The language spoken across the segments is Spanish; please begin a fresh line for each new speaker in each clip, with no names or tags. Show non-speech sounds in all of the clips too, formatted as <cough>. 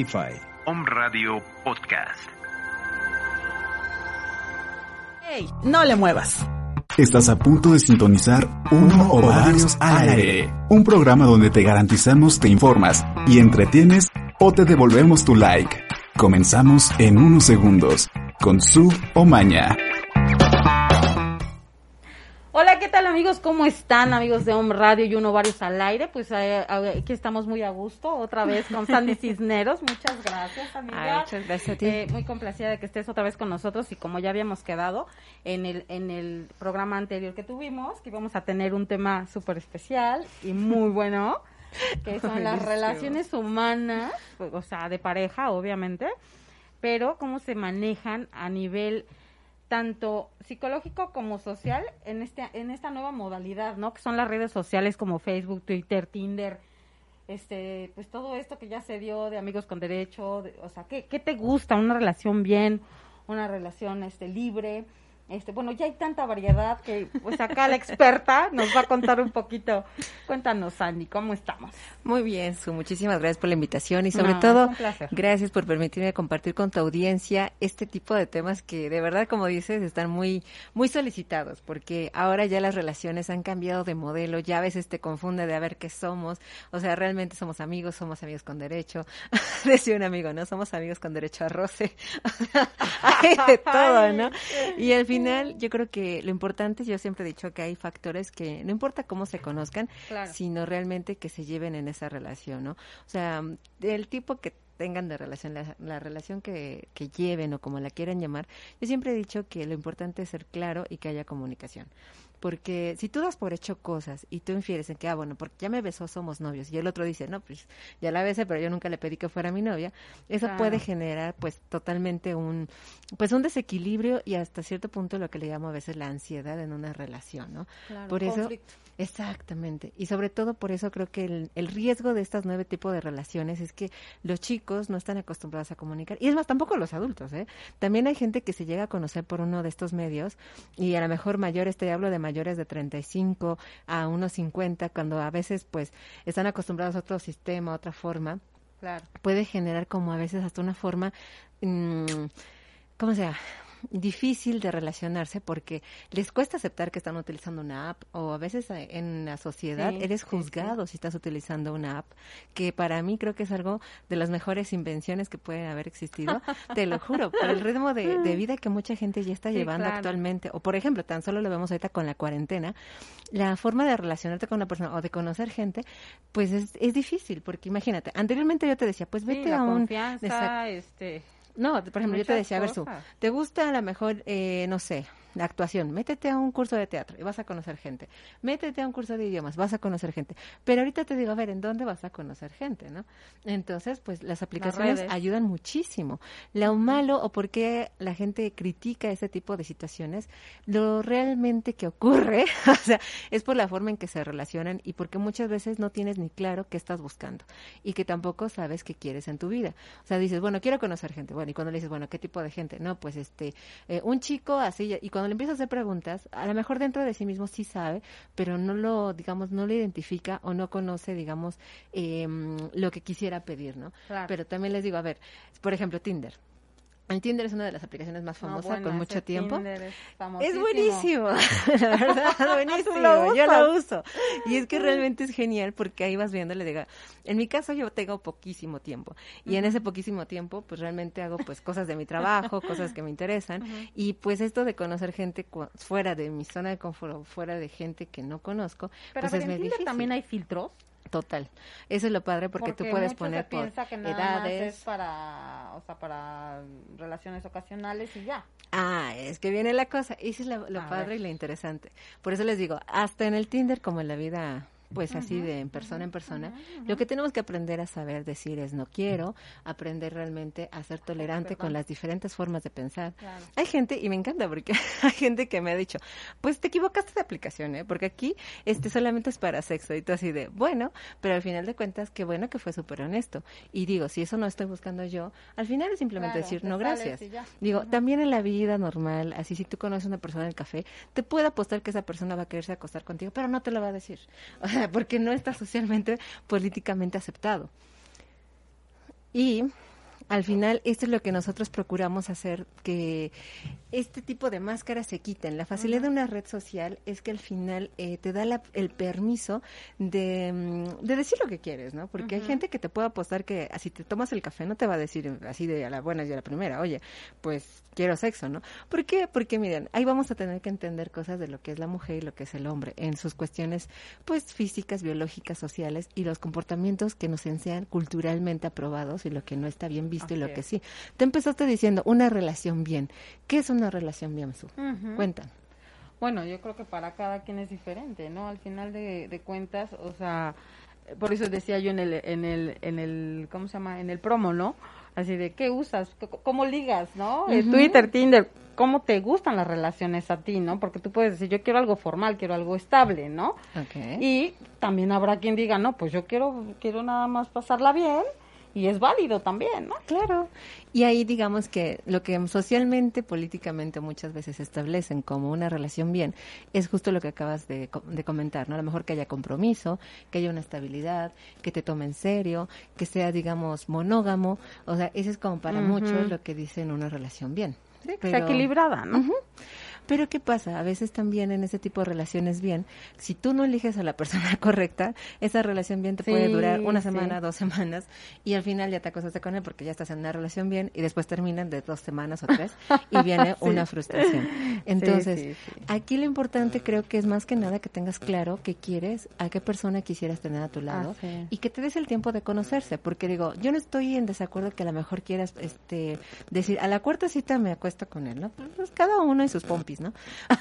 Spotify.
Home Radio Podcast.
¡Ey! No le muevas.
Estás a punto de sintonizar uno o varios al aire. Un programa donde te garantizamos te informas y entretienes o te devolvemos tu like. Comenzamos en unos segundos con Sub o Maña.
Amigos? ¿Cómo están amigos de Home Radio y uno varios al aire? Pues eh, aquí estamos muy a gusto, otra vez con Sandy <laughs> Cisneros. Muchas gracias, amiga.
Ay, muchas gracias a ti.
Eh, muy complacida de que estés otra vez con nosotros y como ya habíamos quedado en el, en el programa anterior que tuvimos, que íbamos a tener un tema súper especial y muy bueno, que son <laughs> las relaciones humanas, o sea, de pareja, obviamente, pero cómo se manejan a nivel tanto psicológico como social en este en esta nueva modalidad, ¿no? Que son las redes sociales como Facebook, Twitter, Tinder, este, pues todo esto que ya se dio de amigos con derecho, de- o sea, ¿qué, ¿qué te gusta? Una relación bien, una relación este libre, este, bueno, ya hay tanta variedad que pues acá la experta nos va a contar un poquito. Cuéntanos, Sandy, ¿cómo estamos?
Muy bien, Su. Muchísimas gracias por la invitación y sobre
No,
todo, gracias por permitirme compartir con tu audiencia este tipo de temas que de verdad, como dices, están muy, muy solicitados porque ahora ya las relaciones han cambiado de modelo, ya a veces te confunde de a ver qué somos, o sea, realmente somos amigos, somos amigos con derecho. <laughs> Decía un amigo, ¿no? Somos amigos con derecho a roce. <laughs> hay de todo, ¿no? Y al final, yo creo que lo importante, yo siempre he dicho que hay factores que no importa cómo se conozcan,
Claro.
sino realmente que se lleven en esa relación, ¿no? O sea, el tipo que tengan de relación, la, la relación que, que lleven o como la quieran llamar, yo siempre he dicho que lo importante es ser claro y que haya comunicación. Porque si tú das por hecho cosas y tú infieres en que, ah, bueno, porque ya me besó, somos novios, y el otro dice, no, pues ya la besé, pero yo nunca le pedí que fuera mi novia, eso
Claro.
puede generar pues totalmente un, pues un desequilibrio y hasta cierto punto lo que le llamo a veces la ansiedad en una relación, ¿no?
Claro,
por eso,
conflicto.
exactamente, y sobre todo por eso creo que el, el riesgo de estas nueve tipos de relaciones es que los chicos no están acostumbrados a comunicar, y es más, tampoco los adultos, ¿eh? También hay gente que se llega a conocer por uno de estos medios, y a lo mejor mayores, te hablo de mayores mayores de 35 a unos 50, cuando a veces pues están acostumbrados a otro sistema, a otra forma,
Claro.
puede generar como a veces hasta una forma, mm, ¿cómo se llama? Difícil de relacionarse porque les cuesta aceptar que están utilizando una app o a veces eh, en la sociedad
Sí,
eres
sí,
juzgado si estás utilizando una app que para mí creo que es algo de las mejores invenciones que pueden haber existido <laughs> te lo juro por el ritmo de, de vida que mucha gente ya está llevando
claro.
actualmente. O por ejemplo tan solo lo vemos ahorita con la cuarentena la forma de relacionarte con una persona o de conocer gente pues es, es difícil porque imagínate anteriormente yo te decía pues vete
la
a un
confianza, este...
No, por ejemplo, yo te decía, a ver,
cosas.
¿te gusta a lo mejor, eh, no sé, la actuación? Métete a un curso de teatro y vas a conocer gente. Métete a un curso de idiomas, vas a conocer gente. Pero ahorita te digo, a ver, ¿en dónde vas a conocer gente, no? Entonces, pues las aplicaciones ayudan muchísimo. Lo malo o por qué la gente critica ese tipo de situaciones, lo realmente que ocurre, <laughs> o sea, es por la forma en que se relacionan y porque muchas veces no tienes ni claro qué estás buscando y que tampoco sabes qué quieres en tu vida. O sea, dices, bueno, quiero conocer gente. Bueno, y cuando le dices, bueno, ¿qué tipo de gente? No, pues este, eh, un chico así. Y cuando le empiezas a hacer preguntas, a lo mejor dentro de sí mismo sí sabe, pero no lo, digamos, no lo identifica o no conoce, digamos, eh, lo que quisiera pedir, ¿no?
Claro.
Pero también les digo, a ver, por ejemplo, Tinder. El Tinder es una de las aplicaciones más
No,
famosas
bueno,
con mucho tiempo.
Tinder es
Es buenísimo, <laughs> la verdad, buenísimo. <laughs>
lo
yo lo uso. Y es que realmente es genial porque ahí vas viendo, le digo, en mi caso yo tengo poquísimo tiempo. Y en ese poquísimo tiempo, pues realmente hago pues cosas de mi trabajo, cosas que me interesan. Y pues esto de conocer gente fuera de mi zona de confort, fuera de gente que no conozco,
Pero
pues
a ver,
es
en
muy
Tinder
difícil.
también hay filtros.
Total. Eso es lo padre porque, tú puedes poner
se
por
piensa que nada más
edades.
es para, o sea, para relaciones ocasionales y ya.
Ah, es que viene la cosa. Eso es lo, padre
ver.
y lo interesante. Por eso les digo, hasta en el Tinder como en la vida, pues así de en persona en persona, lo que tenemos que aprender a saber decir es no quiero, aprender realmente a ser tolerante con las diferentes formas de pensar.
Claro.
Hay gente, y me encanta porque <laughs> hay gente que me ha dicho, pues te equivocaste de aplicación, ¿eh? Porque aquí este solamente es para sexo. Y tú así de, bueno, pero al final de cuentas, qué bueno que fue súper honesto. Y digo, si eso no estoy buscando yo, al final es simplemente
Claro,
decir, no, gracias. Digo, también en la vida normal, así si tú conoces a una persona en el café, te puede apostar que esa persona va a quererse acostar contigo, pero no te lo va a decir. <laughs> O sea, porque no está socialmente, políticamente aceptado. Y al final, esto es lo que nosotros procuramos hacer, que este tipo de máscaras se quiten. La facilidad de una red social es que al final eh, te da la- el permiso de, mm, de decir lo que quieres, ¿no? Porque hay gente que te puede apostar que si te tomas el café no te va a decir así de a la buena y a la primera, oye, pues quiero sexo, ¿no? ¿Por qué? Porque miren, ahí vamos a tener que entender cosas de lo que es la mujer y lo que es el hombre en sus cuestiones, pues físicas, biológicas, sociales y los comportamientos que nos sean culturalmente aprobados y lo que no está bien visto y lo que sí. Te empezaste diciendo una relación bien. ¿Qué es una relación bien, Su?
Ujú.
Cuentan.
Bueno, yo creo que para cada quien es diferente, ¿no? Al final de, de cuentas, o sea, eh, por eso decía yo en el, en el, en el, ¿cómo se llama? En el promo, ¿no? Así de, ¿qué usas? ¿Cómo ligas, no? Eh. Twitter, Tinder, ¿cómo te gustan las relaciones a ti, no? Porque tú puedes decir, yo quiero algo formal, quiero algo estable, ¿no? Y también habrá quien diga, no, pues yo quiero, quiero nada más pasarla bien y es válido también, ¿no?
Claro. Y ahí digamos que lo que socialmente, políticamente muchas veces establecen como una relación bien es justo lo que acabas de, co- de comentar, ¿no? A lo mejor que haya compromiso, que haya una estabilidad, que te tome en serio, que sea, digamos, monógamo. O sea, eso es como para muchos lo que dicen una relación bien.
Sí, que sea equilibrada, ¿no?
Ujú. Pero ¿qué pasa? A veces también en ese tipo de relaciones bien, si tú no eliges a la persona <laughs> correcta, esa relación bien te puede durar una
sí.
semana, dos semanas, y al final ya te acostaste con él porque ya estás en una relación bien y después terminan de dos semanas o tres y viene <laughs>
Sí.
una frustración. Entonces, aquí lo importante creo que es más que nada que tengas claro qué quieres, a qué persona quisieras tener a tu lado
es.
y que te des el tiempo de conocerse, porque digo, yo no estoy en desacuerdo que a lo mejor quieras este decir, a la cuarta cita me acuesto con él, ¿no? Pues cada uno y sus pompis, ¿no?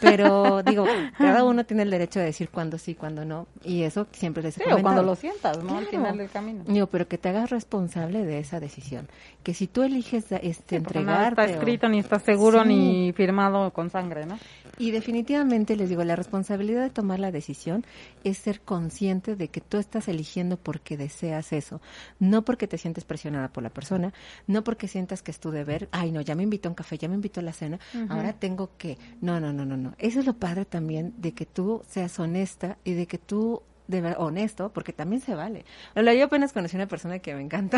Pero digo, cada uno tiene el derecho de decir cuándo sí, cuándo no, y eso siempre les he
Sí, o cuando lo sientas, ¿no? Al final del camino.
Digo, pero que te hagas responsable de esa decisión. Que si tú eliges este,
Sí,
entregarte...
está
o-
escrito, ni está seguro,
Sí.
ni firmado con sangre, ¿no?
Y definitivamente les digo, la responsabilidad de tomar la decisión es ser consciente de que tú estás eligiendo porque deseas eso, no porque te sientes presionada por la persona, no porque sientas que es tu deber, ay no, ya me invitó a un café, ya me invitó a la cena, ahora tengo que, no, no, no, no, no. Eso es lo padre también de que tú seas honesta y de que tú de ver, honesto, porque también se vale. Hola, yo apenas conocí a una persona que me encantó,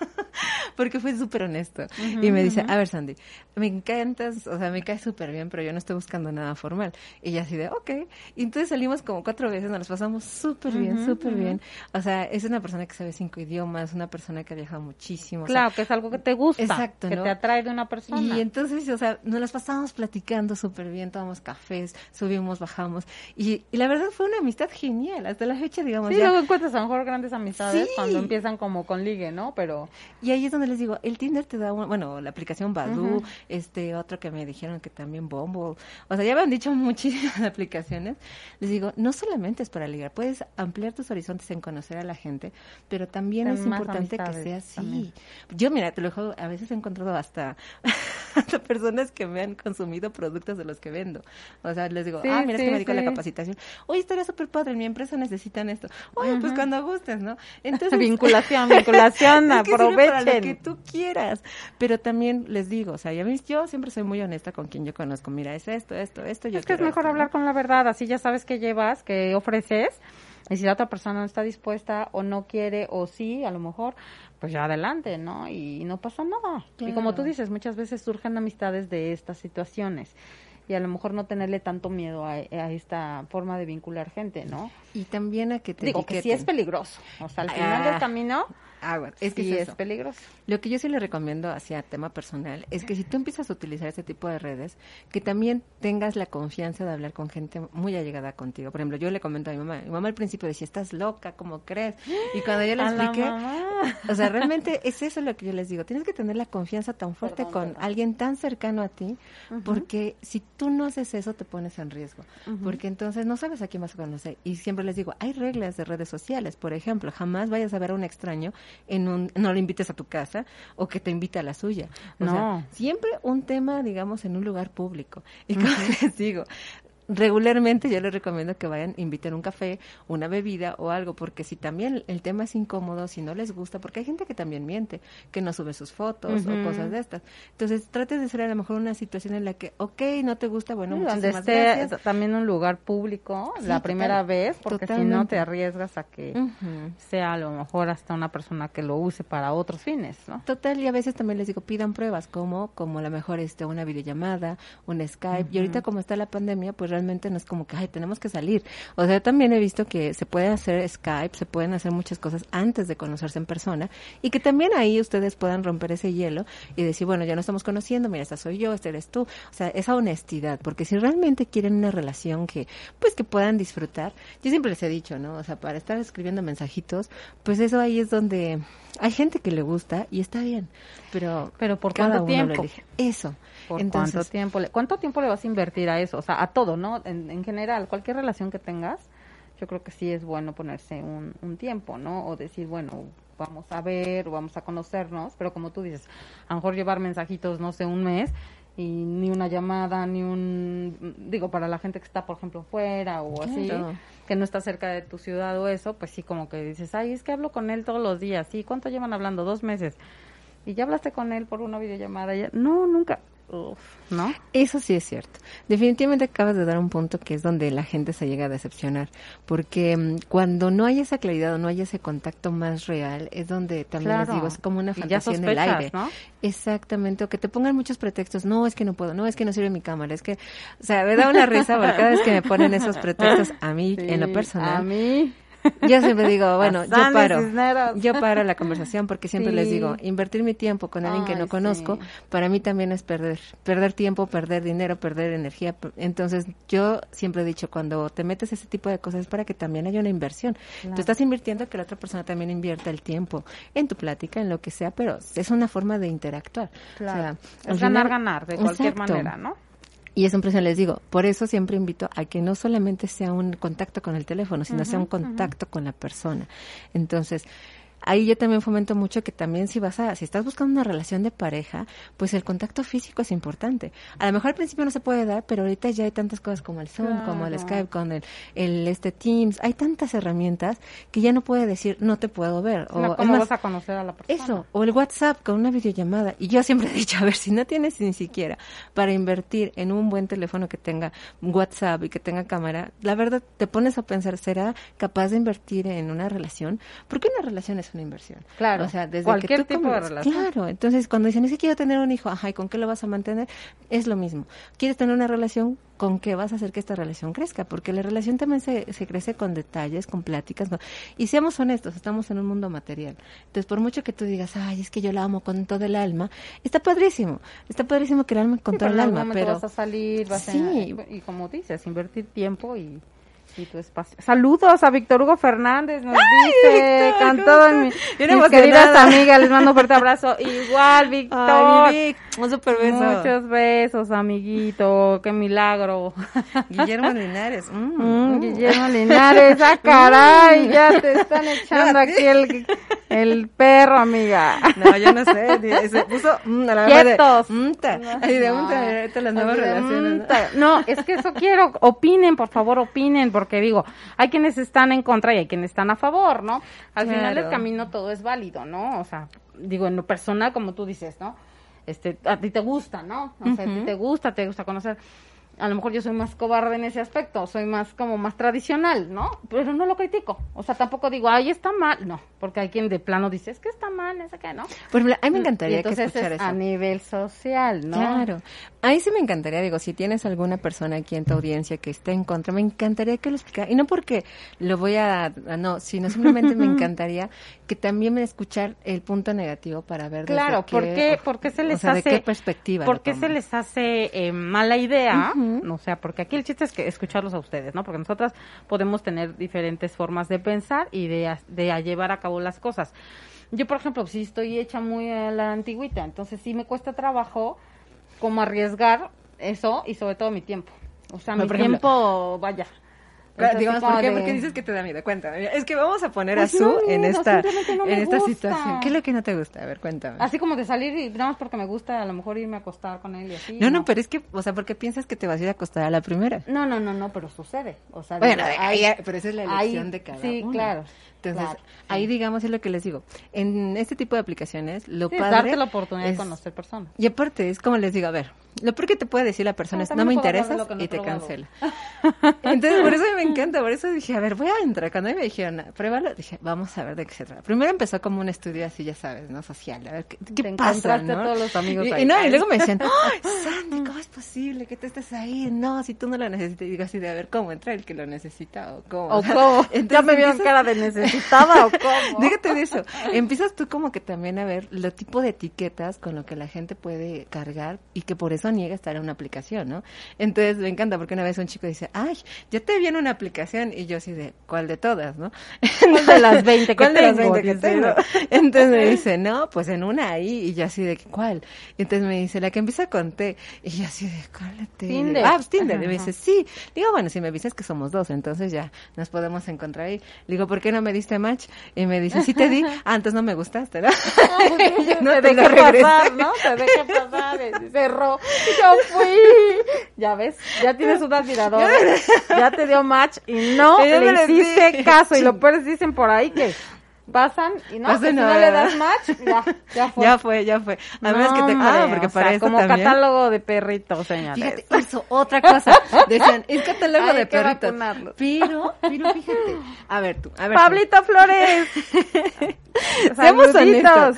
<laughs> porque fue súper honesto. y me dice, a ver, Sandy, me encantas, o sea, me caes súper bien, pero yo no estoy buscando nada formal. Y ella así de, ok. Y entonces salimos como cuatro veces, nos las pasamos súper bien, súper bien. O sea, es una persona que sabe cinco idiomas, una persona que ha viajado muchísimo.
Claro,
o sea,
que es algo que te gusta.
Exacto,
Que
¿no?
te atrae de una persona.
y entonces, o sea, nos las pasamos platicando súper bien, tomamos cafés, subimos, bajamos. Y, y la verdad fue una amistad genial. Hasta la fecha, digamos,
Sí,
ya-
luego encuentras a lo mejor grandes amistades
Sí.
cuando empiezan como con ligue, ¿no? Pero
Y ahí es donde les digo, el Tinder te da, un- bueno, la aplicación Badoo, este otro que me dijeron que también Bumble, o sea, ya me han dicho <laughs> muchísimas aplicaciones. Les digo, no solamente es para ligar, puedes ampliar tus horizontes en conocer a la gente, pero también
Ten
es importante que sea así.
también.
Yo, mira, te lo a veces he encontrado hasta, <laughs> hasta personas que me han consumido productos de los que vendo. O sea, les digo,
Sí,
ah, mira, es
sí,
que me dedico a la
sí.
capacitación. Oye, estaría súper padre, en mi empresa necesitan esto. Oye, pues cuando gustes, ¿no? Entonces, <laughs>
vinculación, vinculación, <laughs>
es que sirve para lo
aprovechen.
que tú quieras. Pero también les digo, o sea, ya ves, yo siempre soy muy honesta con quien yo conozco. Mira, es esto, esto, esto. Yo
Es que es mejor
esto, ¿no?
hablar con la verdad, así ya sabes qué llevas, qué ofreces, y si la otra persona no está dispuesta o no quiere o sí, a lo mejor, pues ya adelante, ¿no? Y no pasa nada. Y como tú dices, muchas veces surgen amistades de estas situaciones. Y a lo mejor no tenerle tanto miedo a, a esta forma de vincular gente, ¿no?
Y también a que te
Digo que sí es peligroso. O sea, al final
Ah.
del camino,
Agua. Es que
sí
es
peligroso.
Lo que yo sí le recomiendo hacia tema personal es que si tú empiezas a utilizar este tipo de redes, que también tengas la confianza de hablar con gente muy allegada contigo. Por ejemplo, yo le comento a mi mamá, mi mamá al principio decía, estás loca, ¿cómo crees? Y cuando yo le <gasps> expliqué, <laughs> o sea, realmente es eso lo que yo les digo, tienes que tener la confianza tan fuerte
Perdón,
con
perdón.
alguien tan cercano a ti, porque si tú no haces eso te pones en riesgo, porque entonces no sabes a quién vas a conocer. Y siempre les digo, hay reglas de redes sociales, por ejemplo, jamás vayas a ver a un extraño en un, no lo invites a tu casa o que te invite a la suya. O
No.
sea, siempre un tema, digamos, en un lugar público. Y como <laughs> les digo, regularmente yo les recomiendo que vayan, inviten un café, una bebida o algo, porque si también el tema es incómodo, si no les gusta, porque hay gente que también miente, que no sube sus fotos o cosas de estas. Entonces, trates de ser a lo mejor una situación en la que, ok, no te gusta, bueno,
Sí, donde esté
gracias.
también un lugar público
Sí,
la
total-
primera vez, porque si no
totalmente.
te arriesgas a que
Ujú.
sea a lo mejor hasta una persona que lo use para otros fines, ¿no?
Total, y a veces también les digo, pidan pruebas, como como a lo mejor este, una videollamada, un Skype, y ahorita como está la pandemia, pues realmente no es como que, ay, tenemos que salir. O sea, también he visto que se puede hacer Skype, se pueden hacer muchas cosas antes de conocerse en persona, y que también ahí ustedes puedan romper ese hielo y decir, bueno, ya no estamos conociendo, mira, esta soy yo, este eres tú. O sea, esa honestidad, porque si realmente quieren una relación que, pues que puedan disfrutar, yo siempre les he dicho, ¿no? O sea, para estar escribiendo mensajitos, pues eso ahí es donde hay gente que le gusta y está bien, pero
Pero ¿por
cada
cuánto
uno lo
tiempo?
elige. Eso.
¿Por
Entonces,
cuánto tiempo? Le, ¿Cuánto tiempo le vas a invertir a eso? O sea, a todo, ¿no? En, en general, cualquier relación que tengas, yo creo que sí es bueno ponerse un, un tiempo, ¿no? O decir, bueno, vamos a ver, o vamos a conocernos, pero como tú dices, a lo mejor llevar mensajitos, no sé, un mes y ni una llamada, ni un, digo, para la gente que está, por ejemplo, fuera o así,
Claro.
que no está cerca de tu ciudad o eso, pues sí, como que dices, ay, es que hablo con él todos los días, ¿sí? ¿Cuánto llevan hablando? Dos meses. Y ya hablaste con él por una videollamada. Ya... No, nunca. Uf, ¿No?
Eso sí es cierto. Definitivamente acabas de dar un punto que es donde la gente se llega a decepcionar, porque mm, cuando no hay esa claridad o no hay ese contacto más real, es donde también les digo, es como una fantasía en el
sospechas,
aire.
¿no?
Exactamente, o que te pongan muchos pretextos, no, es que no puedo, no, es que no sirve mi cámara, es que, o sea, me da una risa porque cada vez que me ponen esos pretextos a mí, <laughs> en lo personal,
A mí.
Yo siempre digo, bueno, yo paro,
Cisneros.
yo paro la conversación porque siempre
Sí.
les digo, invertir mi tiempo con alguien que no conozco,
sí.
para mí también es perder, perder tiempo, perder dinero, perder energía. Entonces, yo siempre he dicho, cuando te metes ese tipo de cosas es para que también haya una inversión. Tú estás invirtiendo que la otra persona también invierta el tiempo en tu plática, en lo que sea, pero es una forma de interactuar.
Claro.
O sea,
es ganar, ganar, de cualquier
Exacto.
manera, ¿no?
Y eso siempre les digo, por eso siempre invito a que no solamente sea un contacto con el teléfono, sino sea un contacto con la persona. Entonces, ahí yo también fomento mucho que también si vas a, si estás buscando una relación de pareja, pues el contacto físico es importante. A lo mejor al principio no se puede dar, pero ahorita ya hay tantas cosas como el Zoom, como el. Skype, con el, el este Teams, hay tantas herramientas que ya no puede decir no te puedo ver.
No,
es
¿Cómo
más,
vas a conocer a la persona?
eso, o el WhatsApp con una videollamada. Y yo siempre he dicho, a ver, si no tienes ni siquiera para invertir en un buen teléfono que tenga WhatsApp y que tenga cámara, la verdad te pones a pensar, ¿será capaz de invertir en una relación? Porque una relación es una inversión.
Claro,
O sea, desde
cualquier
que tú
tipo de relación.
Claro, entonces cuando dicen, es que quiero tener un hijo, ajá, ¿y con qué lo vas a mantener? Es lo mismo. ¿Quieres tener una relación? ¿Con qué vas a hacer que esta relación crezca? Porque la relación también se, se crece con detalles, con pláticas. con- Y seamos honestos, estamos en un mundo material. Entonces, por mucho que tú digas, ay, es que yo la amo con todo el alma, está padrísimo. Está padrísimo que el alma con
Sí,
todo el alma, pero...
vas a salir, vas a-
Sí.
y como dices, invertir tiempo y, y tu espacio. Saludos a Víctor Hugo Fernández, nos dice, cantado en mi,
¿cómo
mis queridas amigas, les mando un fuerte abrazo. <laughs> Igual, Víctor.
Vic, un super beso.
Muchos besos, amiguito, qué milagro. <laughs>
Guillermo Linares. mm,
Mm,
mm.
Guillermo Linares, ah, caray, <laughs> ya te están echando aquí el, el perro, amiga.
No, yo no sé. Se puso mm, a la de.
Quietos.
mm, de
No.
mm, ta, ahorita las nuevas
Así de,
relaciones. ¿no?
No, es que eso quiero. Opinen, por favor, opinen, porque digo, hay quienes están en contra y hay quienes están a favor, ¿no? Al final del camino todo es válido, ¿no? O sea, digo, en lo personal, como tú dices, ¿no? Este, a ti te gusta, ¿no? O sea, a ti te gusta, te gusta conocer. A lo mejor yo soy más cobarde en ese aspecto, soy más como más tradicional, ¿no? Pero no lo critico. O sea, tampoco digo, ay, está mal. No, porque hay quien de plano dice, es que está mal, ese que no.
Ejemplo, a mí me
Y
encantaría que escuchar
es
eso.
a nivel social, ¿no?
Claro. Ahí sí me encantaría, digo, si tienes alguna persona aquí en tu audiencia que esté en contra, me encantaría que lo explicara. Y no porque lo voy a, no, sino simplemente me <laughs> encantaría que también me escuchar el punto negativo para ver
Claro, ¿por qué, por qué se
o
les
sea,
hace...
de qué perspectiva
¿Por qué se les hace eh, mala idea?
Ujú.
O sea, porque aquí el chiste es que escucharlos a ustedes, ¿no? Porque nosotras podemos tener diferentes formas de pensar y de, de llevar a cabo las cosas. Yo, por ejemplo, sí estoy hecha muy a la antigüita, entonces sí me cuesta trabajo como arriesgar eso y sobre todo mi tiempo. O sea, mi
ejemplo,
tiempo, vaya.
Claro,
Es así
digamos, ¿por qué?
de-
Porque dices que te da miedo. Cuéntame. Es que vamos a poner
Pues
a Su
no,
en esta,
no
en esta
gusta.
situación. ¿Qué es lo que no te gusta? A ver, cuéntame.
Así como de salir y nada más porque me gusta a lo mejor irme a acostar con él y así.
no, no, pero es que, o sea, ¿por qué piensas que te vas a ir a acostar a la primera?
No, no, no, no, pero sucede. O sea,
Bueno, ahí-
hay-
pero esa es la
hay-
elección de cada
Sí,
uno.
claro.
Entonces,
claro, sí.
Ahí digamos es lo que les digo. En este tipo de aplicaciones, lo
Sí,
padre
darte la oportunidad
es-
de conocer personas.
Y aparte, es como les digo, a ver, lo peor que te puede decir la persona
No,
es, no me
que no
y te
probado.
cancela. <laughs> Entonces, por eso me <laughs> encanta, por eso dije, a ver, voy a entrar. Cuando me dijeron, "Ah, pruébalo, dije, vamos a ver de qué se trata. Primero empezó como un estudio así, ya sabes, ¿no? Social, a ver, ¿qué, qué
Te
pasa, no?
a todos los amigos
y,
ahí.
y no, y luego me decían, <laughs> ¡ay, Sandy, cómo es posible que tú estés ahí! No, si tú no lo necesitas. Y digo así de, a ver, ¿cómo entra el que lo necesita o cómo?
¿O cómo?
Entonces
¿Ya me vieron cara de necesitada o cómo?
Déjate de eso. Empiezas tú como que también a ver lo tipo de etiquetas con lo que la gente puede cargar y que por eso niega estar en una aplicación, ¿no? Entonces me encanta porque una vez un chico dice, ay, ya te vi en una aplicación y yo así de, ¿cuál de todas, no? <laughs>
¿Cuál de las 20 que
¿Cuál de las
tengo?
20 que tengo? <laughs> Entonces me dice, no, pues en una ahí y yo así de, ¿cuál? Y entonces me dice, la que empieza con T y yo así de, ¿cuál de T?
Tinder.
Ah, pues Tinder.
Ajá,
Y me dice, sí. Digo, bueno, si me dices que somos dos, entonces ya nos podemos encontrar ahí. Digo, ¿por qué no me diste match? Y me dice, sí te di. <laughs> Ah, entonces no me gustaste, <laughs> ¿no?
No,
no
te dejé pasar, ¿no? Te dejé pasar, cerró. Yo fui. Ya ves, ya tienes un admirador. Ya te dio match y no <laughs> le hiciste caso. Y lo peor es dicen por ahí que pasan y no, si no le das match, ya, ya fue. <laughs>
Ya fue, ya fue. A menos que te...
No,
Ah, porque para
sea,
eso
como
también...
catálogo de perritos, señores.
Fíjate, eso, otra cosa. <laughs> Decían, es catálogo de perritos. Pero, pero fíjate. A ver tú, a ver tú.
Pablito Flores. <laughs>
Seamos honestos.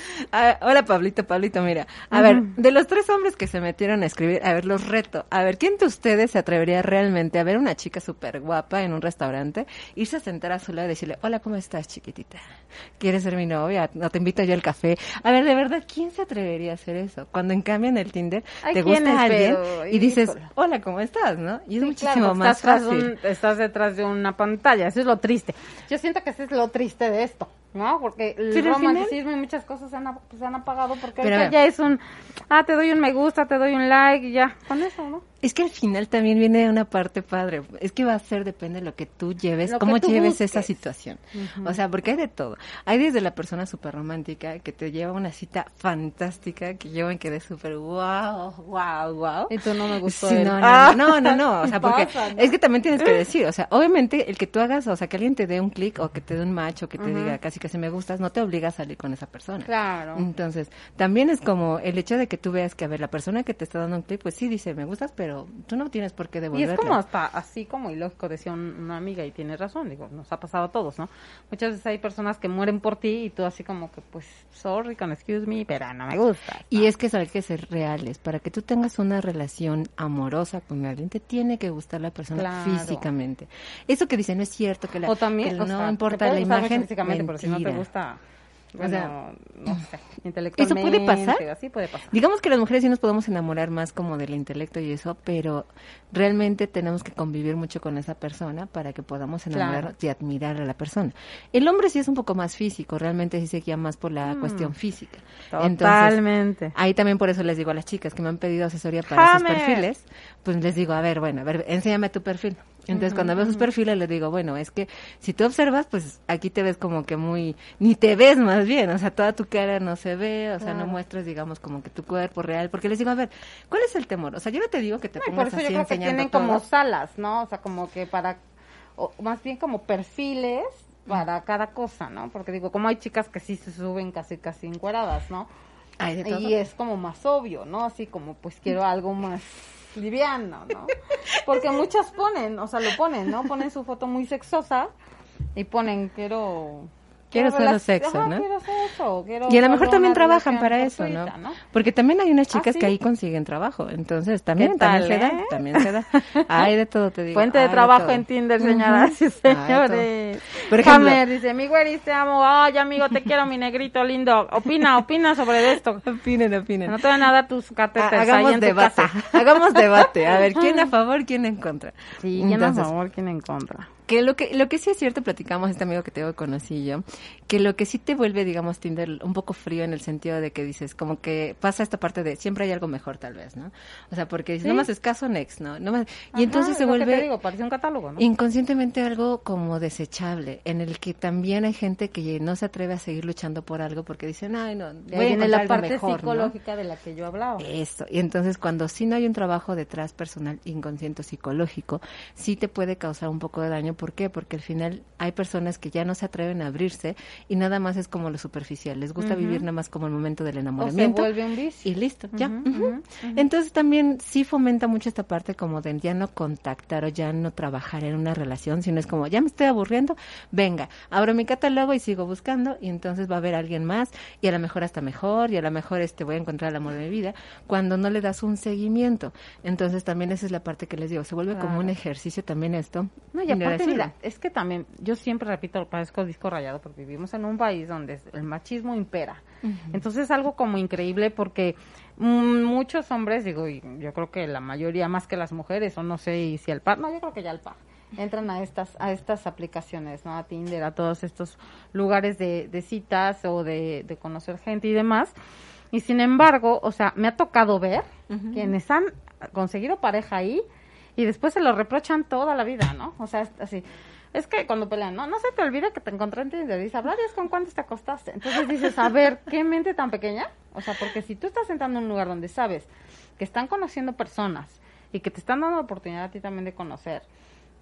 Hola, Pablito, Pablito, mira. A ver, de los tres hombres que se metieron a escribir, a ver, los reto. A ver, ¿quién de ustedes se atrevería realmente a ver una chica súper guapa en un restaurante, irse a sentar a su lado y decirle, hola, ¿cómo estás, chiquitita? ¿Quieres ser mi novia? ¿No te invito yo al café? A ver, de verdad, ¿quién se atrevería a hacer eso? Cuando en cambio en el Tinder te gusta alguien y dices, hola, ¿cómo estás? ¿no? Y es
Sí,
muchísimo
claro,
más
estás tras
fácil.
un- estás detrás de una pantalla, eso es lo triste. Yo siento que eso es lo triste de esto, ¿no? Porque el
Pero
romanticismo y muchas cosas se han, se han apagado porque
Pero
ya es un, ah, te doy un me gusta, te doy un like y ya, con eso, ¿no?
Es que al final también viene una parte padre. Es que va a ser, depende de lo que tú lleves,
Lo
cómo
tú
lleves esa
busques.
situación. O sea, porque hay de todo. Hay desde la persona súper romántica que te lleva una cita fantástica, que yo me quedé súper wow, wow, wow.
Y tú no me gustó
Sí, no, no,
Ah.
no, no, no, <laughs> o sea, porque
Pasa, ¿no?
es que también tienes que <laughs> decir, o sea, obviamente el que tú hagas, o sea, que alguien te dé un clic o que te dé un match o que te diga casi que si me gustas, no te obliga a salir con esa persona.
Claro.
Entonces, también es como el hecho de que tú veas que, a ver, la persona que te está dando un clic, pues sí dice, me gustas, pero tú no tienes por qué
Y
devolverle.
es como hasta así como ilógico, decía un- una amiga y tiene razón, digo, nos ha pasado a todos, ¿no? Muchas veces hay personas que mueren por ti y tú así como que, pues, sorry, con excuse me, pero no me gusta.
Y es que eso hay que ser reales. Para que tú tengas una relación amorosa con alguien, te tiene que gustar la persona
Claro.
físicamente. Eso que dicen no es cierto, que, la,
o también,
que
o
no
sea,
importa la imagen.
físicamente, pero si no te gusta,
O
bueno,
sea,
no sé, <laughs> intelectualmente.
¿Eso puede pasar?
Así puede pasar.
Digamos que las mujeres sí nos podemos enamorar más como del intelecto y eso, pero realmente tenemos que convivir mucho con esa persona para que podamos enamorarnos
Claro.
y admirar a la persona. El hombre sí es un poco más físico, realmente sí se guía más por la
Mm.
cuestión física.
Totalmente.
ahí también por eso les digo a las chicas que me han pedido asesoría para sus perfiles, pues les digo, a ver, bueno, a ver, enséñame tu perfil. Entonces, cuando veo sus perfiles, les digo, bueno, es que si tú observas, pues aquí te ves como que muy, ni te ves más bien, o sea, toda tu cara no se ve, o sea, no muestras, digamos, como que tu cuerpo real, porque les digo, a ver, ¿cuál es el temor? O sea, yo no te digo que te
No, y por
pongas
eso yo creo que tienen como salas, ¿no? O sea, como que para, o más bien como perfiles para cada cosa, ¿no? Porque digo, como hay chicas que sí se suben casi casi encueradas, ¿no?
Todo.
Y es como más obvio, ¿no? Así como, pues quiero algo más liviano, ¿no? Porque muchas ponen, o sea, lo ponen, ¿no? Ponen su foto muy sexosa y ponen, quiero...
Quiero solo sexo,
Ajá,
¿no?
quiero sexo, quiero
Y a lo mejor también trabajan para eso, ¿no?
fortuita,
Porque también hay unas chicas
¿Ah,
que
sí?
ahí consiguen trabajo, entonces también,
¿Qué
también
tal,
se da,
eh?
también se da. Hay <laughs> de todo, te digo.
Fuente de trabajo
todo.
en Tinder, señoras y
de todo.
señores.
Por ejemplo-
Jamer dice, mi güeris, te amo. Ay, amigo, te quiero, mi negrito lindo. Opina, opina sobre esto. <laughs>
Opinen, opinen.
No te van a dar tus catéteres ahí
hagamos debate, <laughs> hagamos debate. A ver, ¿quién a favor, quién en contra?
Sí, ¿quién
Entonces,
a favor, quién en contra?
Que lo que lo que sí es cierto, platicamos este amigo que tengo conocí yo, que lo que sí te vuelve, digamos, Tinder un poco frío en el sentido de que dices, como que pasa esta parte de siempre hay algo mejor tal vez, ¿no? O sea, porque dices,
Sí.
no más escaso, next, ¿no? no más, y
Ajá,
entonces
es
se
lo que
vuelve
te digo, parece un catálogo, ¿no?
inconscientemente algo como desechable, en el que también hay gente que no se atreve a seguir luchando por algo porque dicen, ay, no,
De
voy
ahí
a
viene
encontrar
la parte
mejor, ¿no?".
psicológica de la que yo hablaba.
Eso. Y entonces cuando sí no hay un trabajo detrás personal, inconsciente o psicológico, sí te puede causar un poco de daño. ¿Por qué? Porque al final hay personas que ya no se atreven a abrirse y nada más es como lo superficial. Les gusta vivir nada más como el momento del
O se
enamoramiento.
vuelve un vicio.
Y listo, ya. Entonces también sí fomenta mucho esta parte como de ya no contactar o ya no trabajar en una relación, sino es como, ya me estoy aburriendo, venga, abro mi catálogo y sigo buscando y entonces va a haber alguien más y a lo mejor hasta mejor y a lo mejor este voy a encontrar el amor de mi vida cuando no le das un seguimiento. Entonces también esa es la parte que les digo, se vuelve como un ejercicio también esto.
No, y aparte, mira, es que también, yo siempre repito, parezco disco rayado, porque vivimos en un país donde el machismo impera. Entonces es algo como increíble porque mm, muchos hombres, digo, y yo creo que la mayoría más que las mujeres, o no sé y si el par, no, yo creo que ya el par, entran a estas, a estas aplicaciones, ¿no? A Tinder, a todos estos lugares de, de citas o de, de conocer gente y demás. Y sin embargo, o sea, me ha tocado ver quienes han conseguido pareja ahí y después se lo reprochan toda la vida, ¿no? O sea, así. Es que cuando pelean, no, no se te olvide que te encontré en Tinder. ¿hablar es con cuántos te acostaste? Entonces dices, a ver, ¿qué mente tan pequeña? O sea, porque si tú estás entrando en un lugar donde sabes que están conociendo personas y que te están dando la oportunidad a ti también de conocer,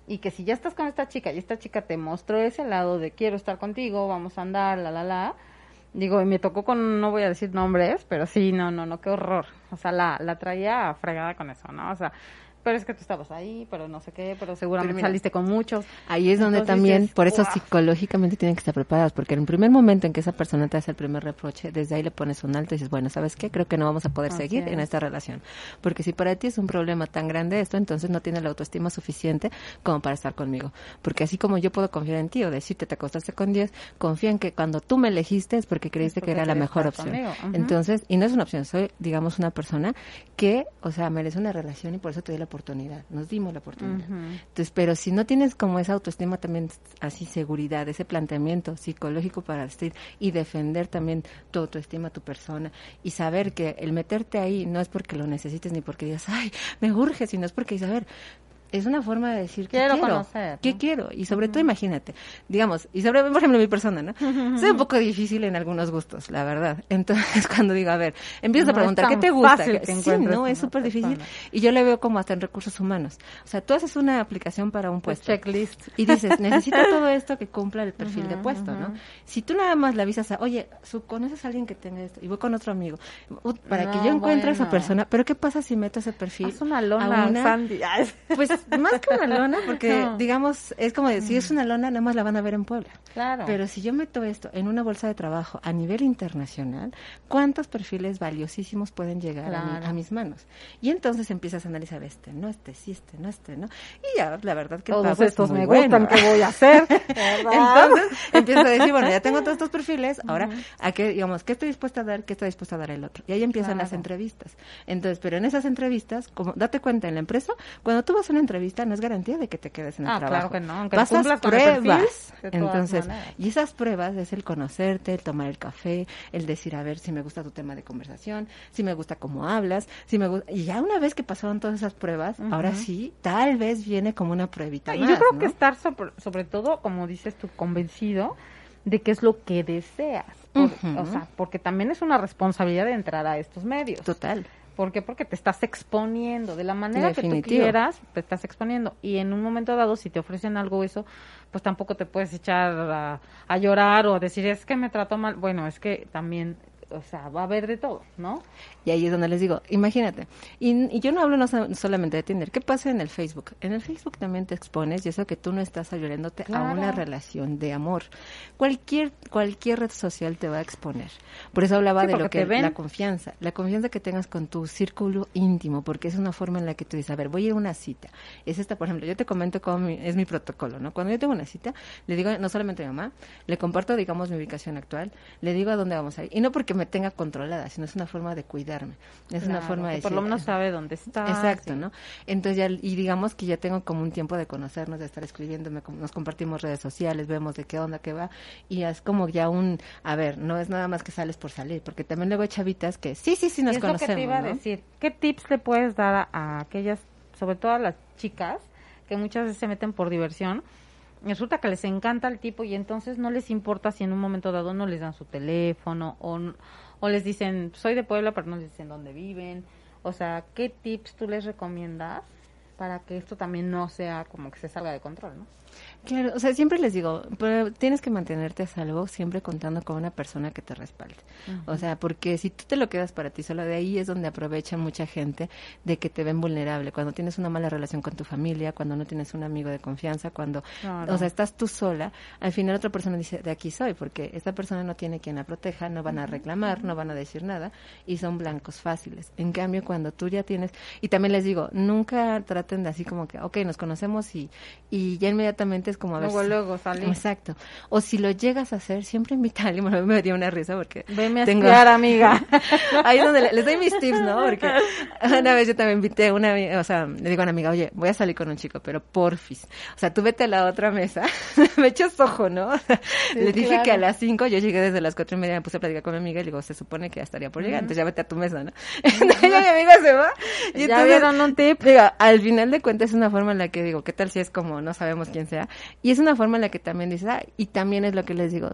y que si ya estás con esta chica y esta chica te mostró ese lado de quiero estar contigo, vamos a andar, la, la, la, digo, y me tocó con, no voy a decir nombres, pero sí, no, no, no, qué horror. O sea, la, la traía fregada con eso, ¿no? O sea, pero es que tú estabas ahí, pero no sé qué, pero seguramente
mira,
saliste con muchos.
Ahí es donde
Entonces
también,
dices,
por eso psicológicamente tienen que estar preparados, porque en el primer momento en que esa persona te hace el primer reproche, desde ahí le pones un alto y dices, bueno, ¿sabes qué? Creo que no vamos a poder
Así
seguir en
es.
esta relación. Porque si para ti es un problema tan grande esto, entonces no tienes la autoestima suficiente como para estar conmigo. Porque así como yo puedo confiar en ti o decirte te acostaste con 10, confía en que cuando tú me elegiste es porque creíste
porque
que era la mejor opción. Entonces, y no es una opción, soy, digamos, una persona que, o sea, merece una relación y por eso te doy la oportunidad, nos dimos la oportunidad. Entonces, pero si no tienes como esa autoestima también, así seguridad, ese planteamiento psicológico para decir y defender también tu autoestima, tu persona, y saber que el meterte ahí no es porque lo necesites ni porque digas, ay, me urge, sino es porque, saber, es una forma de decir
Quiero
¿qué quiero,
conocer,
¿qué
¿no?
quiero? Y sobre todo imagínate, digamos, y sobre, por ejemplo, mi persona, ¿no? <laughs> Soy un poco difícil en algunos gustos, la verdad. <laughs> Entonces, cuando digo, a ver, empiezo a
No es
preguntar, ¿qué te gusta?
que
sí, no, es súper difícil. Y yo le veo como hasta en recursos humanos. O sea, tú haces una aplicación para un
Pues
puesto.
checklist.
Y dices, necesito <laughs> todo esto que cumpla el perfil de puesto, ¿no? Si tú nada más le avisas a, oye, ¿conoces a alguien que tenga esto? Y voy con otro amigo. Para que yo encuentre a esa persona. Pero ¿qué pasa si meto ese perfil?
Haz una lona,
una-
Sandy.
Pues más que una lona, porque <laughs>
No.
digamos, es como de, si es una lona, nada más la van a ver en Puebla.
Claro.
Pero si yo meto esto en una bolsa de trabajo a nivel internacional, ¿cuántos perfiles valiosísimos pueden llegar a, mi-
Claro.
a mis manos? Y entonces empiezas a analizar este, no este, sí, este, no este, ¿no? Y ya, la verdad que
Todos estos me
bueno.
gustan, ¿qué voy a hacer? <laughs>
Entonces empiezo a decir, bueno, ya tengo todos estos perfiles, ahora, ¿a qué, digamos, qué estoy dispuesta a dar, qué está dispuesta a dar el otro? Y ahí empiezan las entrevistas. Entonces, pero en esas entrevistas, como date cuenta en la empresa, cuando tú vas a una entrevista no es garantía de que te quedes en el
Ah,
trabajo.
claro que no, aunque
Pasas
cumplas con el perfil,
pruebas. Entonces,
maneras.
y esas pruebas es el conocerte, el tomar el café, el decir, a ver si me gusta tu tema de conversación, si me gusta cómo hablas, si me gusta... Y ya una vez que pasaron todas esas pruebas, ahora sí, tal vez viene como una pruebita
Y
más,
yo creo
¿no?
que estar sobre, sobre todo, como dices tú, convencido de qué es lo que deseas. Por-. O sea, porque también es una responsabilidad de entrar a estos medios.
Total.
¿Por qué? Porque te estás exponiendo. De la manera que tú quieras, te estás exponiendo. Y en un momento dado, si te ofrecen algo eso, pues tampoco te puedes echar a, a llorar o a decir, es que me trató mal. Bueno, es que también, o sea, va a haber de todo, ¿no?
Y ahí es donde les digo, imagínate, y, y yo no hablo no so- solamente de Tinder, ¿qué pasa en el Facebook? En el Facebook también te expones y eso que tú no estás ayudándote a una relación de amor. Cualquier cualquier red social te va a exponer. Por eso hablaba
Sí,
de lo que la confianza, la confianza que tengas con tu círculo íntimo, porque es una forma en la que tú dices, a ver, voy a ir a una cita. Es esta, por ejemplo, yo te comento cómo mi- es mi protocolo, ¿no? Cuando yo tengo una cita, le digo no solamente a mi mamá, le comparto, digamos, mi ubicación actual, le digo a dónde vamos a ir. Y no porque me tenga controlada, sino es una forma de Es una forma de
por
decir,
lo menos
"Ah,
sabe dónde está.
Exacto,
sí.
¿no? Entonces ya, y digamos que ya tengo como un tiempo de conocernos, de estar escribiéndome, nos compartimos redes sociales, vemos de qué onda, qué va, y es como ya un, a ver, no es nada más que sales por salir, porque también luego hay chavitas que sí, sí, sí nos
lo
conocemos,
que te iba a decir. ¿Qué tips le puedes dar a, a aquellas, sobre todo a las chicas, que muchas veces se meten por diversión? Resulta que les encanta el tipo y entonces no les importa si en un momento dado no les dan su teléfono o, o les dicen, soy de Puebla, pero no les dicen dónde viven. O sea, ¿qué tips tú les recomiendas para que esto también no sea como que se salga de control, no?
Claro, o sea, siempre les digo, pero tienes que mantenerte a salvo siempre contando con una persona que te respalde. O sea, porque si tú te lo quedas para ti sola, de ahí es donde aprovecha mucha gente de que te ven vulnerable. Cuando tienes una mala relación con tu familia, cuando no tienes un amigo de confianza, cuando,
Claro.
o sea, estás tú sola, al final otra persona dice, de aquí soy, porque esta persona no tiene quien la proteja, no van a reclamar, no van a decir nada y son blancos fáciles. En cambio, cuando tú ya tienes, y también les digo, nunca traten de así como que, ok, nos conocemos y, y ya inmediatamente es como a ver.
Luego,
si-
luego salir.
Exacto. O si lo llegas a hacer, siempre invita a alguien. <laughs> Bueno, me dio una risa porque.
Veme a
tengo-
espiar, amiga. <laughs>
Ahí es donde le- les doy mis tips, ¿no? Porque <laughs> una vez yo también invité a una amiga, o sea, le digo a una amiga, oye, voy a salir con un chico, pero porfis. O sea, tú vete a la otra mesa. me echas ojo, ¿no? O sea, le dije
claro.
que a las cinco, yo llegué desde las cuatro y media, me puse a platicar con mi amiga y le digo, se supone que ya estaría por llegar, entonces ya vete a tu mesa, ¿no? Entonces mi amiga se va. Y
¿Ya
entonces,
vieron un tip?
Digo, al final de cuentas es una forma en la que digo, ¿qué tal si es como no sabemos quién sea? Y es una forma en la que también dices, ah, y también es lo que les digo,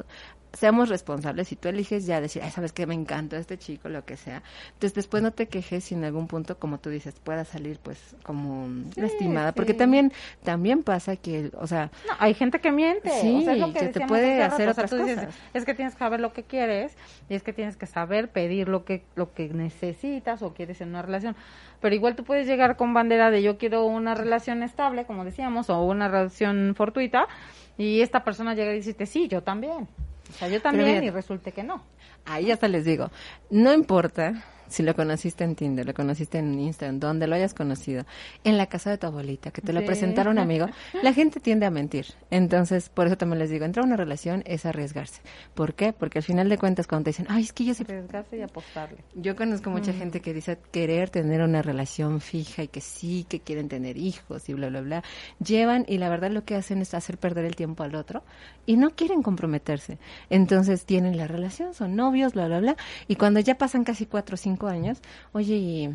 seamos responsables. Si tú eliges ya decir, ay, sabes que me encanta este chico, lo que sea. Entonces después no te quejes si en algún punto, como tú dices, pueda salir pues como lastimada. Porque
sí.
también, también pasa que, o sea,
No, hay gente que miente.
Sí,
o sea, es lo que
que te puede
hace
hacer.
O sea,
otras
dices,
cosas.
es que tienes que saber lo que quieres y es que tienes que saber pedir lo que lo que necesitas o quieres en una relación. Pero igual tú puedes llegar con bandera de yo quiero una relación estable, como decíamos, o una relación fortuita y esta persona llega y dice, sí, yo también. O sea, yo también
mira,
y resulte que no.
Ahí hasta les digo, no importa si lo conociste en Tinder, lo conociste en Instagram, donde lo hayas conocido, en la casa de tu abuelita, que te lo
Sí.
presentaron un amigo, <laughs> la gente tiende a mentir. Entonces, por eso también les digo, entrar a una relación es arriesgarse. ¿Por qué? Porque al final de cuentas, cuando te dicen, ay, es que yo sí
Arriesgarse y apostarle.
yo conozco mucha gente que dice querer tener una relación fija y que sí, que quieren tener hijos y bla, bla, bla. Llevan y la verdad lo que hacen es hacer perder el tiempo al otro y no quieren comprometerse. Entonces tienen la relación, son novios, bla, bla, bla. Y cuando ya pasan casi cuatro o cinco años, oye, ¿y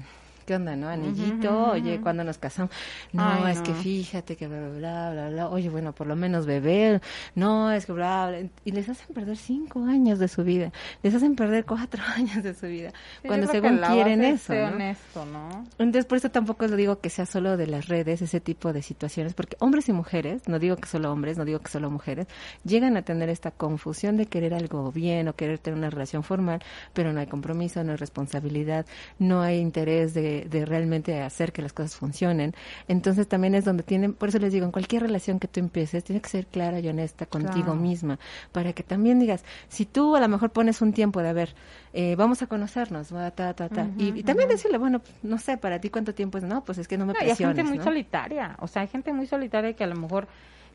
¿qué onda, no? Anillito, oye, cuando nos casamos? No,
Ay,
es que fíjate que bla, bla, bla, bla, bla. Oye, bueno, por lo menos bebé. No, es que bla, bla. Y les hacen perder cinco años de su vida. Les hacen perder cuatro <laughs> años de su vida.
Sí,
cuando según quieren eso, ¿no?
honesto, ¿no?
Entonces, por eso tampoco lo digo que sea solo de las redes, ese tipo de situaciones, porque hombres y mujeres, no digo que solo hombres, no digo que solo mujeres, llegan a tener esta confusión de querer algo bien o querer tener una relación formal, pero no hay compromiso, no hay responsabilidad, no hay interés de, de realmente hacer que las cosas funcionen. Entonces, también es donde tienen, por eso les digo, en cualquier relación que tú empieces, tiene que ser clara y honesta contigo
Claro.
misma, para que también digas, si tú a lo mejor pones un tiempo de, a ver, eh, vamos a conocernos, va, ta, ta, ta, y, y también decirle, bueno, pues, no sé, para ti cuánto tiempo es, no, pues es que no me
No, y hay
presiones,
gente muy solitaria, o sea, hay gente muy solitaria que a lo mejor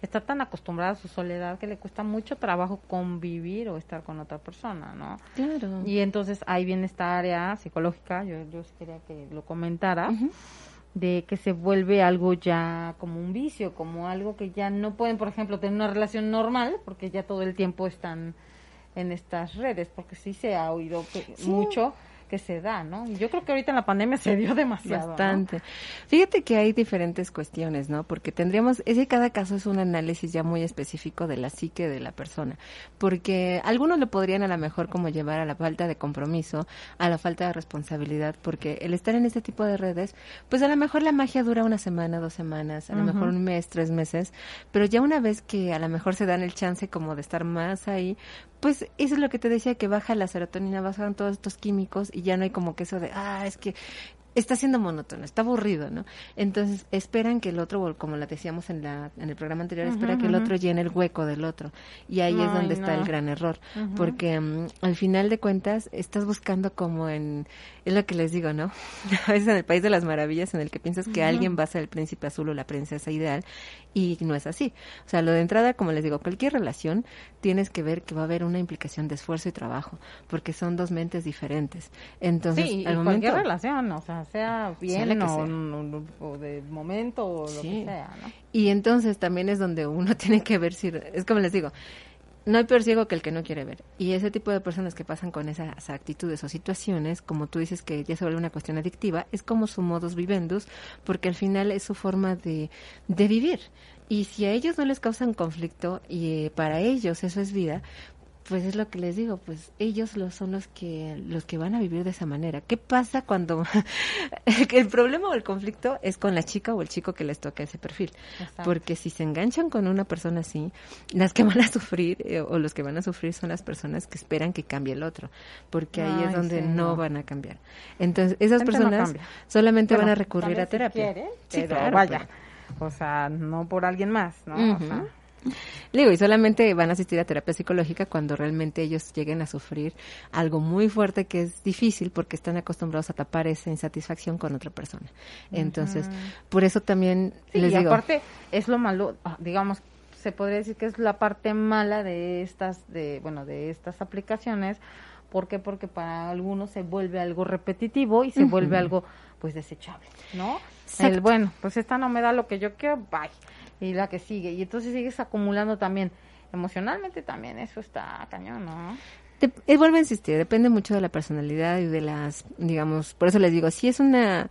está tan acostumbrada a su soledad que le cuesta mucho trabajo convivir o estar con otra persona, ¿no?
Claro.
Y entonces ahí viene esta área psicológica, yo, yo quería que lo comentara, de que se vuelve algo ya como un vicio, como algo que ya no pueden, por ejemplo, tener una relación normal, porque ya todo el tiempo están en estas redes, porque sí se ha oído que- mucho que se da, ¿no? Y yo creo que ahorita en la pandemia se dio demasiado. ¿no?
Bastante. Fíjate que hay diferentes cuestiones, ¿no? Porque tendríamos, es que cada caso es un análisis ya muy específico de la psique de la persona. Porque algunos lo podrían a lo mejor como llevar a la falta de compromiso, a la falta de responsabilidad, porque el estar en este tipo de redes, pues a lo mejor la magia dura una semana, dos semanas, a lo mejor un mes, tres meses, pero ya una vez que a lo mejor se dan el chance como de estar más ahí, pues eso es lo que te decía, que baja la serotonina, bajan todos estos químicos y ya no hay como que eso de, ah, es que está siendo monótono, está aburrido, ¿no? Entonces esperan que el otro, como la decíamos en, la, en el programa anterior, espera que el otro llene el hueco del otro. Y ahí es donde está el gran error, porque mm, al final de cuentas estás buscando como en, es lo que les digo, ¿no? <laughs> A veces en el país de las maravillas en el que piensas que alguien va a ser el príncipe azul o la princesa ideal y no es así. O sea, lo de entrada, como les digo, cualquier relación tienes que ver que va a haber una implicación de esfuerzo y trabajo, porque son dos mentes diferentes. Entonces,
sí, y
al
cualquier
momento
relación, o sea, sea bien o,
sea.
o- de momento o lo que sea, ¿no?
Y entonces también es donde uno <laughs> tiene que ver si, es como les digo, no hay peor ciego que el que no quiere ver. Y ese tipo de personas que pasan con esas actitudes o situaciones, como tú dices que ya se vuelve una cuestión adictiva, es como su modus vivendus, porque al final es su forma de, de vivir. Y si a ellos no les causan conflicto y eh, para ellos eso es vida, pues es lo que les digo, pues ellos los son los que los que van a vivir de esa manera. ¿Qué pasa cuando <laughs> el problema o el conflicto es con la chica o el chico que les toca ese perfil?
Exacto.
Porque si se enganchan con una persona así, las que van a sufrir eh, o los que van a sufrir son las personas que esperan que cambie el otro, porque ahí es donde
sí,
no,
no.
van a cambiar. Entonces, esas personas solamente
Bueno,
van a recurrir a
si
terapia.
quiere,
Sí,
pero
claro,
vaya, o sea, no por alguien más, ¿no? O
Ujú.
sea,
Digo, y solamente van a asistir a terapia psicológica cuando realmente ellos lleguen a sufrir algo muy fuerte que es difícil porque están acostumbrados a tapar esa insatisfacción con otra persona. Entonces, por eso también
Sí,
les
y
digo,
aparte es lo malo, ah, digamos, se podría decir que es la parte mala de estas, de bueno, de estas aplicaciones. ¿Por qué? Porque para algunos se vuelve algo repetitivo y se vuelve algo, pues, desechable, ¿no?
Exacto.
El, bueno, pues esta no me da lo que yo quiero, bye. Y la que sigue. Y entonces sigues acumulando también, emocionalmente también, eso está cañón, ¿no?
de- eh, vuelvo a insistir, depende mucho de la personalidad y de las, digamos, por eso les digo, si es una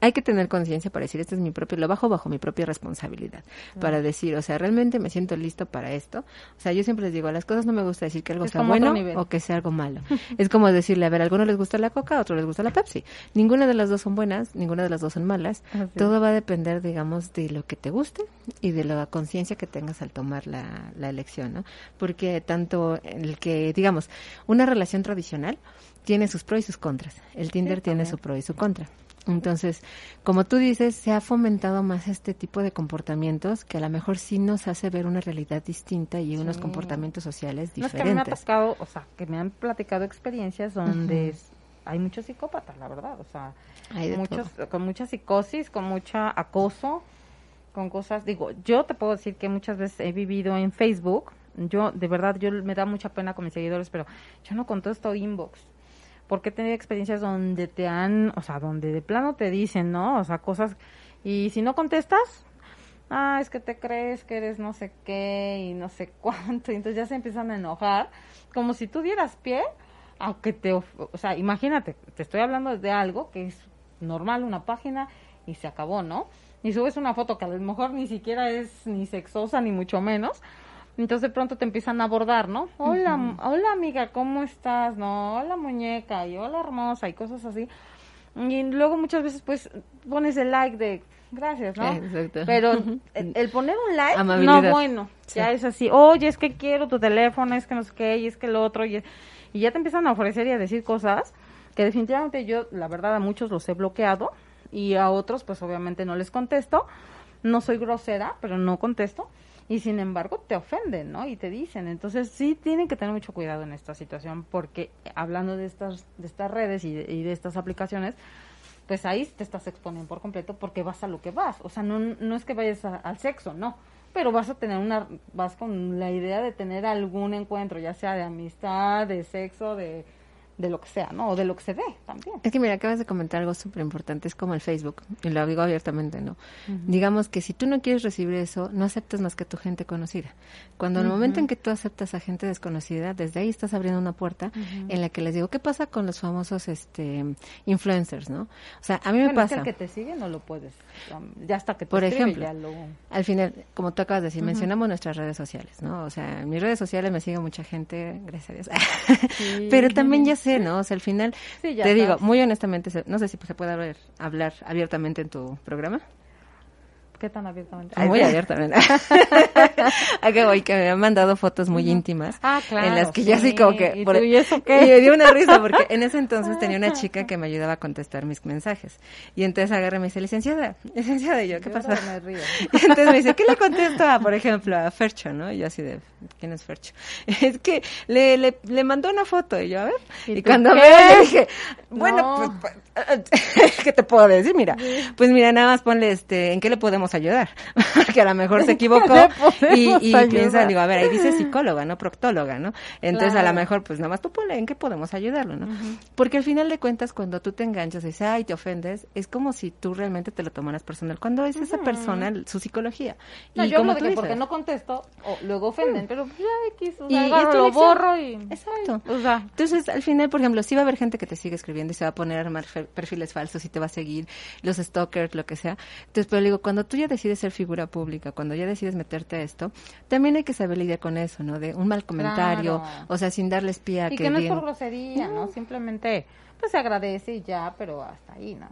hay que tener conciencia para decir, este es mi propio, lo bajo bajo mi propia responsabilidad, para decir, o sea, realmente me siento listo para esto. O sea, yo siempre les digo, a las cosas no me gusta decir que algo
Es
sea bueno o que sea algo malo. <laughs> es como decirle, a ver, a algunos les gusta la coca, a otros les gusta la Pepsi. Ninguna de las dos son buenas, ninguna de las dos son malas. Todo va a depender, digamos, de lo que te guste y de la conciencia que tengas al tomar la, la elección, ¿no? Porque tanto el que, digamos, una relación tradicional tiene sus pros y sus contras. El Tinder tiene su pro y su contra. Entonces, como tú dices, se ha fomentado más este tipo de comportamientos que a lo mejor sí nos hace ver una realidad distinta y unos comportamientos sociales
No es que a mí me ha
diferentes.
tocado, o sea, que me han platicado experiencias donde hay muchos psicópatas, la verdad, o sea,
Hay de
muchos con mucha psicosis, con mucha acoso, con cosas, digo, yo te puedo decir que muchas veces he vivido en Facebook, yo de verdad yo me da mucha pena con mis seguidores, pero yo no contesto inbox. Porque he tenido experiencias donde te han, o sea, donde de plano te dicen, ¿no? O sea, cosas y si no contestas, ah, es que te crees que eres no sé qué y no sé <laughs> cuánto, y entonces ya se empiezan a enojar, como si tú dieras pie aunque te, of- o sea, imagínate, te estoy hablando de algo que es normal, una página y se acabó, ¿no? Y subes una foto que a lo mejor ni siquiera es ni sexosa ni mucho menos. Entonces de pronto te empiezan a abordar, ¿no? Hola, hola amiga, ¿cómo estás? No, hola muñeca y hola hermosa y cosas así. Y luego muchas veces pues pones el like de gracias, ¿no?
Exacto.
Pero el, el poner un like,
Amabilidad.
no bueno, ya es así, oye, es que quiero tu teléfono, es que no sé qué, y es que lo otro, y, y ya te empiezan a ofrecer y a decir cosas que definitivamente yo, la verdad, a muchos los he bloqueado y a otros pues obviamente no les contesto, no soy grosera, pero no contesto. Y sin embargo te ofenden, ¿no? Y te dicen. Entonces sí tienen que tener mucho cuidado en esta situación porque hablando de estas, de estas redes y de, y de estas aplicaciones, pues ahí te estás exponiendo por completo porque vas a lo que vas. O sea, no, no es que vayas a- al sexo, no. Pero vas a tener una, vas con la idea de tener algún encuentro, ya sea de amistad, de sexo, de, de lo que sea, ¿no? O de lo que se ve también.
Es que mira, acabas de comentar algo súper importante, es como el Facebook, y lo digo abiertamente, ¿no? Digamos que si tú no quieres recibir eso, no aceptas más que a tu gente conocida. Cuando en el momento en que tú aceptas a gente desconocida, desde ahí estás abriendo una puerta en la que les digo, ¿qué pasa con los famosos este influencers, no? O sea, a mí me
es que
pasa.
el que te sigue no lo puedes. um, Ya hasta que te
Por
escribe,
ejemplo,
ya lo...
Al final, como tú acabas de decir, mencionamos nuestras redes sociales, ¿no? O sea, en mis redes sociales me sigue mucha gente, gracias a Dios. <laughs> Pero también ya sé, ¿no? O sea, al final,
Sí,
te digo, muy honestamente, no sé si se puede hablar, hablar abiertamente en tu programa.
¿Qué tan abiertamente?
Muy abiertamente. <laughs> ¿A qué voy? Que me han mandado fotos muy íntimas.
Ah, claro,
En las que ya
sí.
así como que...
¿Y tú, ¿y eso qué?
Y me dio una risa porque en ese entonces tenía una chica que me ayudaba a contestar mis mensajes. Y entonces agarra y me dice, licenciada, licenciada, y yo, ¿qué
Yo
pasa?
me río. <laughs>
Y entonces me dice, ¿qué le contesto a, por ejemplo, a Fercho, no? Y yo así de, ¿quién es Fercho? <laughs> Es que le, le, le mandó una foto y yo, a ver.
¿Y
cuando le dije, bueno,
No.
pues, pues, <laughs> ¿qué te puedo decir? Mira, pues mira, nada más ponle, este, ¿en qué le podemos ayudar? <laughs> Porque a lo mejor se equivocó y, y piensa, digo, a ver, ahí dice <laughs> psicóloga, no proctóloga, ¿no? Entonces a lo mejor, pues nada más tú ponle, ¿en qué podemos ayudarlo, no? Porque al final de cuentas, cuando tú te enganchas y dices, ay, te ofendes, es como si tú realmente te lo tomaras personal. Cuando es esa persona, su psicología.
No,
y
yo
como
hablo de
tú
que
dices,
porque no contesto, o luego ofenden, pero pues ya X, o
Y-
sea,
y
agarro, lo borro y...
Exacto.
O sea,
Entonces, al final, por ejemplo, sí va a haber gente que te sigue escribiendo y se va a poner a armar perfiles falsos y te va a seguir, los stalkers, lo que sea. Entonces, pero digo, cuando tú ya decides ser figura pública, cuando ya decides meterte a esto, también hay que saber lidiar con eso, ¿no? De un mal comentario,
Claro.
o sea, sin darles pie a
y
que,
que no es por grosería, ¿no? Simplemente, pues se agradece y ya, pero hasta ahí, ¿no?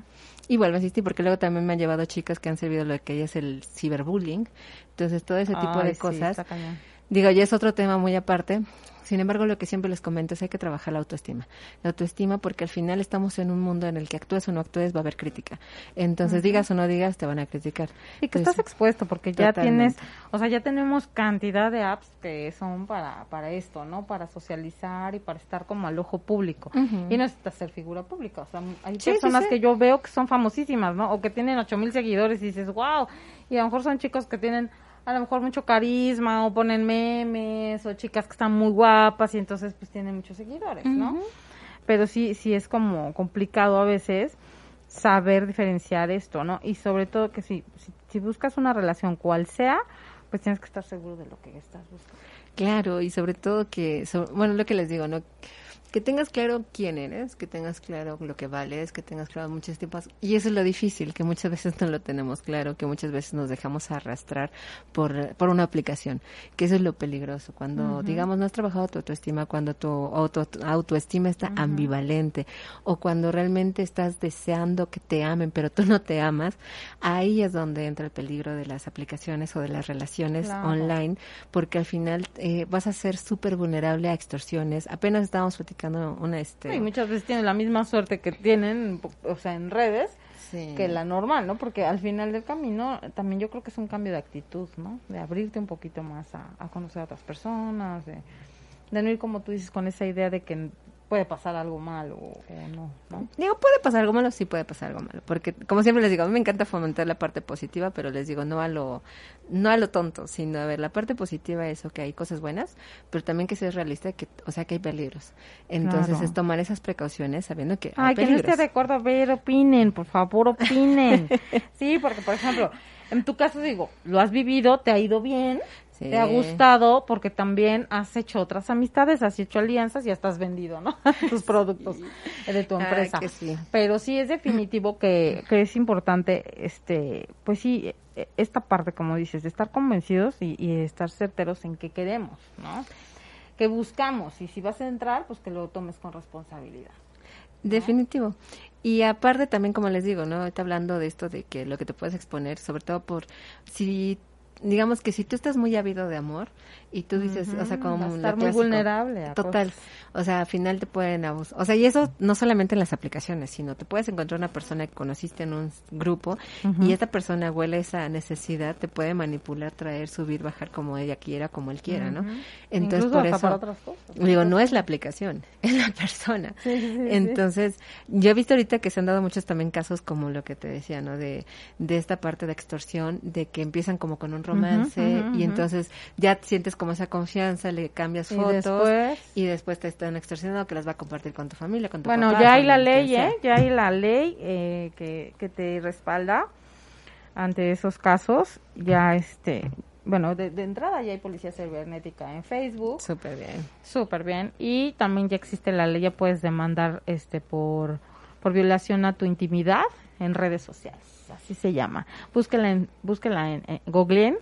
Y vuelvo a insistir, porque luego también me han llevado chicas que han servido lo que es el ciberbullying. Entonces, todo ese tipo
Ay,
de
sí,
cosas.
está cañón.
Digo, ya es otro tema muy aparte. Sin embargo, lo que siempre les comento es hay que trabajar la autoestima. La autoestima porque al final estamos en un mundo en el que actúes o no actúes va a haber crítica. Entonces, digas o no digas, te van a criticar.
Y que
Entonces,
estás expuesto porque ya
Totalmente.
tienes, o sea, ya tenemos cantidad de apps que son para, para esto, ¿no? Para socializar y para estar como al ojo público. Y no necesitas ser figura pública, o sea, hay
Sí, sí,
personas
sí.
que yo veo que son famosísimas, ¿no? O que tienen ocho mil seguidores y dices, wow, y a lo mejor son chicos que tienen a lo mejor mucho carisma o ponen memes o chicas que están muy guapas y entonces pues tienen muchos seguidores, ¿no? Pero sí, sí es como complicado a veces saber diferenciar esto, ¿no? Y sobre todo que si, si, si buscas una relación cual sea, pues tienes que estar seguro de lo que estás buscando.
Claro, y sobre todo que, so- bueno, lo que les digo, ¿no? Que tengas claro quién eres, que tengas claro lo que vales, que tengas claro muchos tipos. Y eso es lo difícil, que muchas veces no lo tenemos claro, que muchas veces nos dejamos arrastrar por, por una aplicación. Que eso es lo peligroso. Cuando, digamos, no has trabajado tu autoestima, cuando tu auto, autoestima está ambivalente, o cuando realmente estás deseando que te amen, pero tú no te amas, ahí es donde entra el peligro de las aplicaciones o de las relaciones
Claro.
online, porque al final eh, vas a ser súper vulnerable a extorsiones. Apenas estábamos platicando una este
Y muchas veces tienen la misma suerte que tienen, o sea, en redes,
sí.
que la normal, ¿no? Porque al final del camino también yo creo que es un cambio de actitud, ¿no? De abrirte un poquito más a, a conocer a otras personas, de, de no ir como tú dices con esa idea de que puede pasar algo malo o, o no, ¿no?
Digo, puede pasar algo malo, sí puede pasar algo malo, porque como siempre les digo, a mí me encanta fomentar la parte positiva, pero les digo, no a lo no a lo tonto, sino a ver, la parte positiva es que hay cosas buenas, pero también que seas realista, que o sea, que hay peligros. Entonces,
Claro.
es tomar esas precauciones sabiendo que hay
Ay, que no
peligros.
esté de acuerdo, a ver, opinen, por favor, opinen. <laughs> sí, porque, por ejemplo, en tu caso digo, lo has vivido, te ha ido bien,
Sí.
te ha gustado, porque también has hecho otras amistades, has hecho alianzas y hasta has vendido, ¿no? <laughs> Tus productos eh, de tu
Ay,
empresa.
sí.
Pero sí es definitivo que, que es importante, este, pues sí, eh, esta parte, como dices, de estar convencidos y, y estar certeros en qué queremos, ¿no? Que buscamos y si vas a entrar, pues que lo tomes con responsabilidad.
Definitivo. Y aparte también, como les digo, ¿no? Ahorita hablando de esto de que lo que te puedes exponer, sobre todo por si digamos que si tú estás muy ávido de amor y tú dices, o sea, como
estar muy
clásico,
vulnerable a
Total.
cosas.
O sea, al final te pueden abusar. O sea, y eso no solamente en las aplicaciones, sino te puedes encontrar una persona que conociste en un grupo y esta persona huele esa necesidad, te puede manipular, traer, subir, bajar como ella quiera, como él quiera, ¿no? Entonces,
Incluso
por
hasta
eso
para otras cosas.
digo, no es la aplicación, <laughs> es la persona.
Sí, sí, sí, sí.
Entonces, yo he visto ahorita que se han dado muchos también casos como lo que te decía, ¿no? De, de esta parte de extorsión, de que empiezan como con un romance y entonces ya sientes como esa confianza, le cambias
Y
fotos
después-
y después te están extorsionando que las va a compartir con tu familia, con tu
Bueno,
papá,
ya hay la ley. ¿eh? Ya hay la ley eh, que, que te respalda ante esos casos. Ya, este, bueno, de, de entrada ya hay policía cibernética en Facebook.
Súper bien.
Súper bien. Y también ya existe la ley, ya puedes demandar este por, por violación a tu intimidad en redes sociales. Así se llama. Búsquela en, búsquela en, en googleen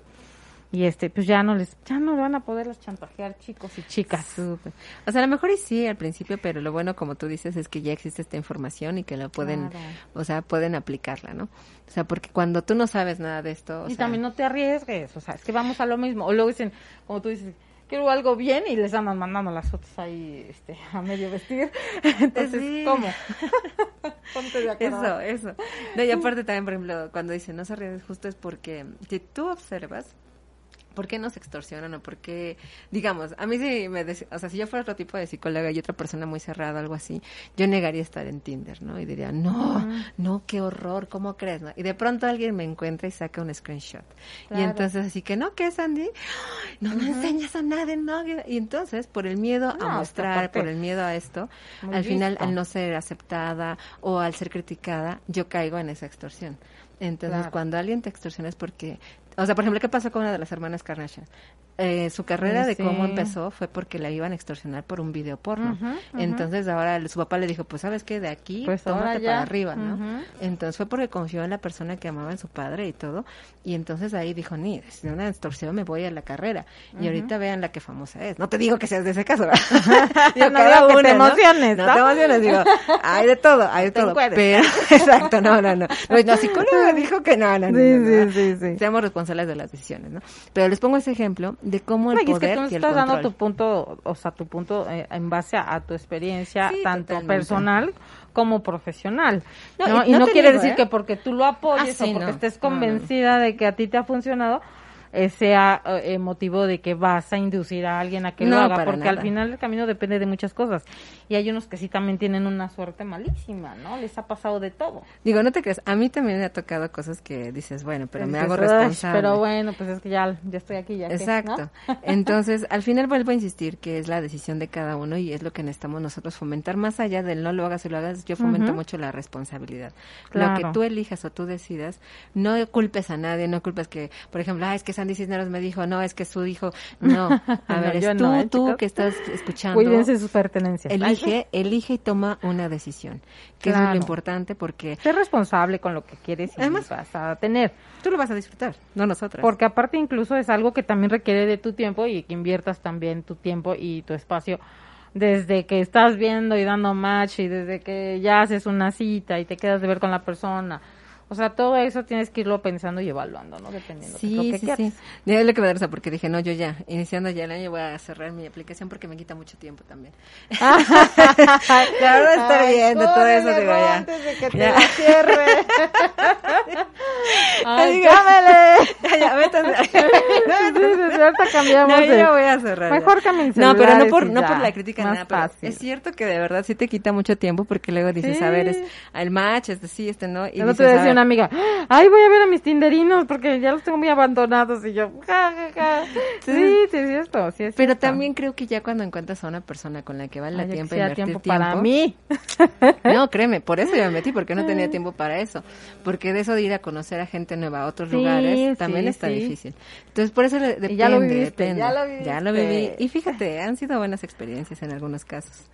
y este, pues ya no les, ya no van a poder los chantajear chicos y chicas.
Súper. O sea, a lo mejor y sí al principio, pero lo bueno, como tú dices, es que ya existe esta información y que la pueden,
Claro.
o sea, pueden aplicarla, ¿no? O sea, porque cuando tú no sabes nada de esto, o
y
sea,
también no te arriesgues, o sea, es que vamos a lo mismo. O luego dicen, como tú dices, quiero algo bien y les andan mandando las fotos ahí este, a medio vestir. <laughs> Entonces,
Sí.
¿cómo? <laughs> Ponte de acuerdo.
Eso, eso. No, y aparte también, por ejemplo, cuando dicen no se arriesgues justo es porque si tú observas, ¿por qué nos extorsionan o por qué, digamos, a mí si me, dec- o sea, si yo fuera otro tipo de psicóloga y otra persona muy cerrada, algo así, yo negaría estar en Tinder, ¿no? Y diría, no, no, qué horror, ¿cómo crees? no? Y de pronto alguien me encuentra y saca un screenshot. Y entonces así que, ¿no? ¿Qué es, Andy? Ay, No me enseñas a nadie, ¿no? Y entonces, por el miedo
No,
a mostrar, por el miedo a esto,
muy
al final, al no ser aceptada o al ser criticada, yo caigo en esa extorsión. Entonces,
Claro.
cuando alguien te extorsiona es porque, o sea, por ejemplo, ¿qué pasó con una de las hermanas Kardashian? Eh, su carrera
Sí,
de cómo
sí.
empezó fue porque la iban a extorsionar por un video porno. Entonces, ahora su papá le dijo, pues, ¿sabes qué? De aquí,
Pues
tómate para arriba, ¿no? Entonces fue porque confió en la persona que amaba en su padre y todo. Y entonces ahí dijo, ni, si una extorsión me voy a la carrera. Y ahorita vean la que famosa es. No te digo que seas de ese caso, ¿verdad? <laughs> Digo,
No que te
¿no?
emociones,
No
¿no?
te emociones, digo, hay de todo, hay de
Te
todo.
encueres.
Pero, <laughs> exacto, no, no, no. No, La psicóloga <laughs> dijo que no, no, no.
Sí,
no, no.
sí, sí, sí.
Seamos responsables de las decisiones, ¿no? Pero les pongo ese ejemplo de cómo el
No, y es que
poder
tú
y el
estás dando tu punto, o sea, tu punto eh, en base a, a tu experiencia,
Sí,
tanto
totalmente.
personal como profesional.
No,
No,
y
y,
no
quiere
digo,
decir
¿eh?
que porque tú lo apoyes
Ah, sí,
o porque estés convencida de que a ti te ha funcionado, eh, sea eh, motivo de que vas a inducir a alguien a que
No,
lo haga, porque al final el camino depende de muchas cosas. Y hay unos que sí también tienen una suerte malísima, ¿no? Les ha pasado de todo.
Digo, no te creas, a mí también me ha tocado cosas que dices, bueno, pero me hago
"Ay,
responsable.
Pero bueno, pues es que ya, ya estoy aquí, ya que", ¿no?
Exacto. Entonces, al final vuelvo a insistir que es la decisión de cada uno y es lo que necesitamos nosotros fomentar. Más allá del no lo hagas y lo hagas, yo fomento mucho la responsabilidad. Lo que tú elijas o tú decidas, no culpes a nadie, no culpes que, por ejemplo, ah, es que Sandy Cisneros me dijo, no, es que su hijo, no. <laughs> A ver, es tú,
no, ¿eh,
tú que estás escuchando.
Cuídense sus pertenencias.
Elige, elige y toma una decisión. Que eso es
Claro.
lo importante porque
Sé responsable con lo que quieres y
Además-
vas a tener.
tú lo vas a disfrutar, no nosotras.
Porque aparte incluso es algo que también requiere de tu tiempo y que inviertas también tu tiempo y tu espacio desde que estás viendo y dando match y desde que ya haces una cita y te quedas de ver con la persona. O sea, todo eso tienes que irlo pensando y evaluando, ¿no? Dependiendo de
Sí,
lo que
sí,
quieras.
sí. De ahí lo que me da risa porque dije, no, yo ya, iniciando ya el año voy a cerrar mi aplicación porque me quita mucho tiempo también. <laughs> la verdad estar viendo todo eso, digo ya.
antes de que te
Ya.
la cierre. <laughs> Ay, cámele. <laughs>
Ya, ya, métanse.
Sí, sí, sí, ahorita cambiamos
No, yo
de-
ya voy a cerrar. ya.
Mejor cambien
No, pero no por, no
ya,
por la crítica, nada, pero es cierto que de verdad sí te quita mucho tiempo porque luego dices,
Sí.
a ver, es el match, este sí, este no. Y
día
a
decía una amiga, ay, voy a ver a mis tinderinos porque ya los tengo muy abandonados. Y yo, ja, ja, ja. Sí, sí, es cierto, sí es
Pero
cierto.
también creo que ya cuando encuentras a una persona con la que vale la
Ay, ya
tiempo invertir
tiempo
tiempo,
para mí.
No, créeme, por eso yo me metí, porque no tenía <laughs> tiempo para eso. Porque de eso de ir a conocer a gente nueva a otros
Sí,
lugares también
sí,
está
sí.
difícil. Entonces, por eso le- depende,
Y ya lo viviste,
depende.
ya lo
Ya lo
viviste.
viví. Y fíjate, han sido buenas experiencias en algunos casos.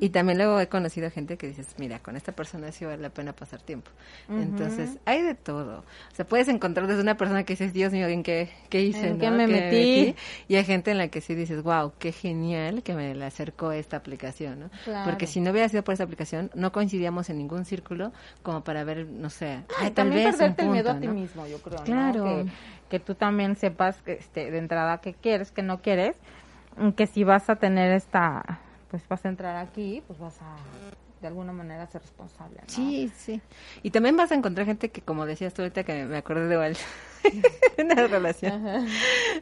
Y también luego he conocido gente que dices, mira, con esta persona sí vale la pena pasar tiempo. Entonces, hay de todo. O sea, puedes encontrar desde una persona que dices, Dios mío, ¿en qué, qué hice?
¿En
no?
qué me metí?
Y hay gente en la que sí dices, wow, qué genial que me la acercó esta aplicación, ¿no?
Claro.
Porque si no hubiera sido por esta aplicación, no coincidíamos en ningún círculo como para ver, no sé, ay, tal vez
perderte
un
el miedo a ti mismo, yo creo, ¿no?
Claro.
Que, que tú también sepas que este, de entrada que quieres, que no quieres, que si vas a tener esta, pues vas a entrar aquí, pues vas a de alguna manera ser responsable.
Sí, sí. Y también vas a encontrar gente que, como decías tú ahorita, que me acordé de <laughs> una relación.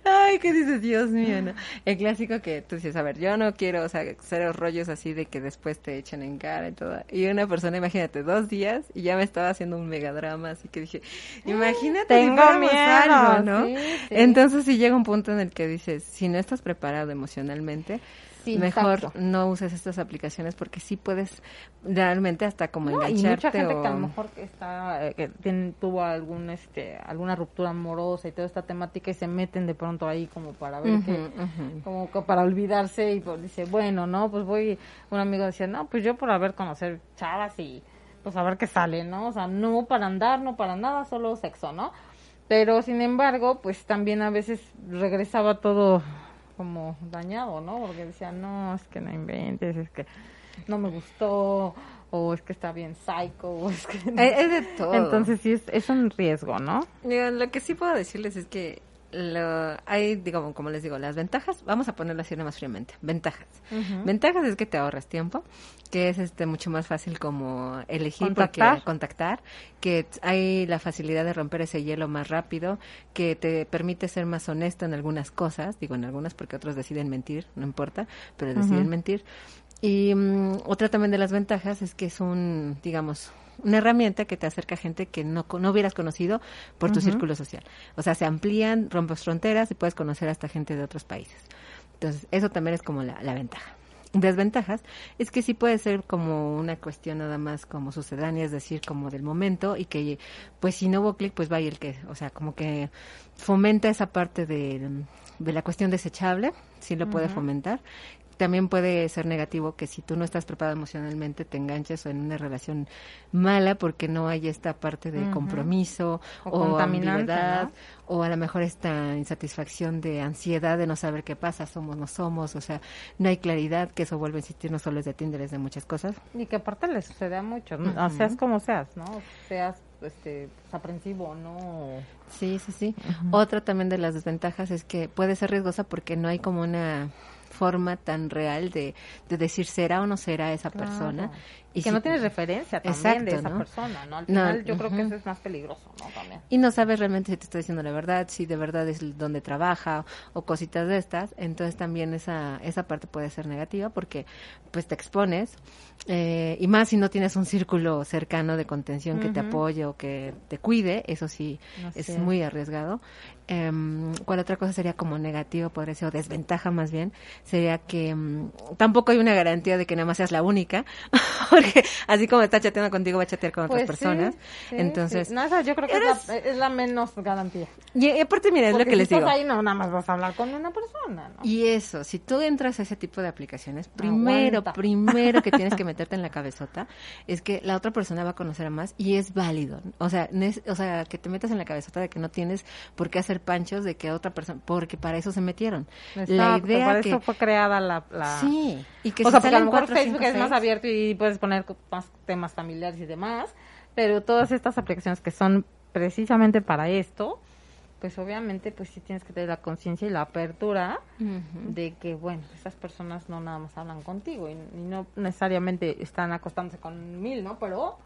Ay, ¿qué dices? Dios mío, ¿no? El clásico que tú dices, a ver, yo no quiero, o sea, ser rollos así de que después te echen en cara y todo. Y una persona, imagínate, dos días y ya me estaba haciendo un megadrama, así que dije, <gasps> imagínate si
Tengo
fuéramos
miedo,
algo, ¿no?
sí, sí.
Entonces sí llega un punto en el que dices, si no estás preparado emocionalmente,
Sí,
mejor
exacto.
no uses estas aplicaciones porque sí puedes realmente hasta como
No, y
engancharte
mucha gente
o...
que a lo mejor está eh, que tuvo algún este alguna ruptura amorosa y toda esta temática y se meten de pronto ahí como para ver que como que para olvidarse y pues dice bueno no pues voy un amigo decía no pues yo por haber conocer chavas y pues a ver qué sale no o sea no para andar no para nada solo sexo no pero sin embargo pues también a veces regresaba todo como dañado no porque decía no es que no inventes es que no me gustó o es que está bien psycho o es que
es de todo.
entonces sí es, es un riesgo no
lo que sí puedo decirles es que lo, hay, digo, como les digo, las ventajas, vamos a ponerlo así más fríamente, ventajas. Ventajas es que te ahorras tiempo, que es este mucho más fácil como elegir
Contactar.
porque contactar, que hay la facilidad de romper ese hielo más rápido, que te permite ser más honesto en algunas cosas, digo en algunas porque otros deciden mentir, no importa, pero deciden mentir. Y mm, otra también de las ventajas es que es un, digamos, una herramienta que te acerca a gente que no, no hubieras conocido por tu círculo social. O sea, se amplían, rompes fronteras y puedes conocer hasta gente de otros países. Entonces, eso también es como la, la ventaja. Desventajas es que sí puede ser como una cuestión nada más como sucedánea, es decir, como del momento y que pues si no hubo clic, pues vaya el que, o sea, como que fomenta esa parte de, de la cuestión desechable, sí lo puede fomentar. También puede ser negativo que si tú no estás preparado emocionalmente te enganches en una relación mala porque no hay esta parte de compromiso
O
o, ambigüedad,
¿no?
o a lo mejor esta insatisfacción de ansiedad de no saber qué pasa, somos, no somos, o sea, no hay claridad, que eso vuelve a insistir no solo es de Tinder, es de muchas cosas.
y que aparte le sucede a muchos ¿no? seas como seas no seas este pues, aprensivo o no
Sí, sí, sí. Otra también de las desventajas es que puede ser riesgosa porque no hay como una forma tan real de, de decir será o no será esa
Claro.
persona.
Y que
si-
no tienes referencia también de
Exacto,
esa
¿no?
persona no al
No,
final yo creo que eso es más peligroso no también.
Y no sabes realmente si te está diciendo la verdad, si de verdad es donde trabaja o cositas de estas, entonces también esa esa parte puede ser negativa porque pues te expones eh, y más si no tienes un círculo cercano de contención que te apoye o que te cuide, eso sí es muy arriesgado. Em, ¿Cuál otra cosa sería como negativo, podría ser, o desventaja más bien? Sería que em, tampoco hay una garantía de que nada más seas la única, <laughs> porque así como está chateando contigo va a chatear con otras
Pues sí,
personas.
sí,
Entonces,
sí. No, esa yo creo que es la, es la menos garantía
y, y aparte, miren, es lo que
si
les digo.
ahí no nada más vas a hablar con una persona no
Y eso, si tú entras a ese tipo de aplicaciones, primero,
Aguanta.
primero que tienes que <laughs> meterte en la cabezota es que la otra persona va a conocer a más y es válido. O sea, no es- o sea, que te metas en la cabezota de que no tienes por qué hacer panchos de que otra persona, porque para eso se metieron. la idea
para
que
eso fue creada la, la...
sí, y que
o sea, porque a lo mejor Facebook es más abierto y puedes poner más temas familiares y demás, pero todas estas aplicaciones que son precisamente para esto, pues obviamente pues sí tienes que tener la conciencia y la apertura de que, bueno, esas personas no nada más hablan contigo y, y no necesariamente están acostándose con mil, ¿no? Pero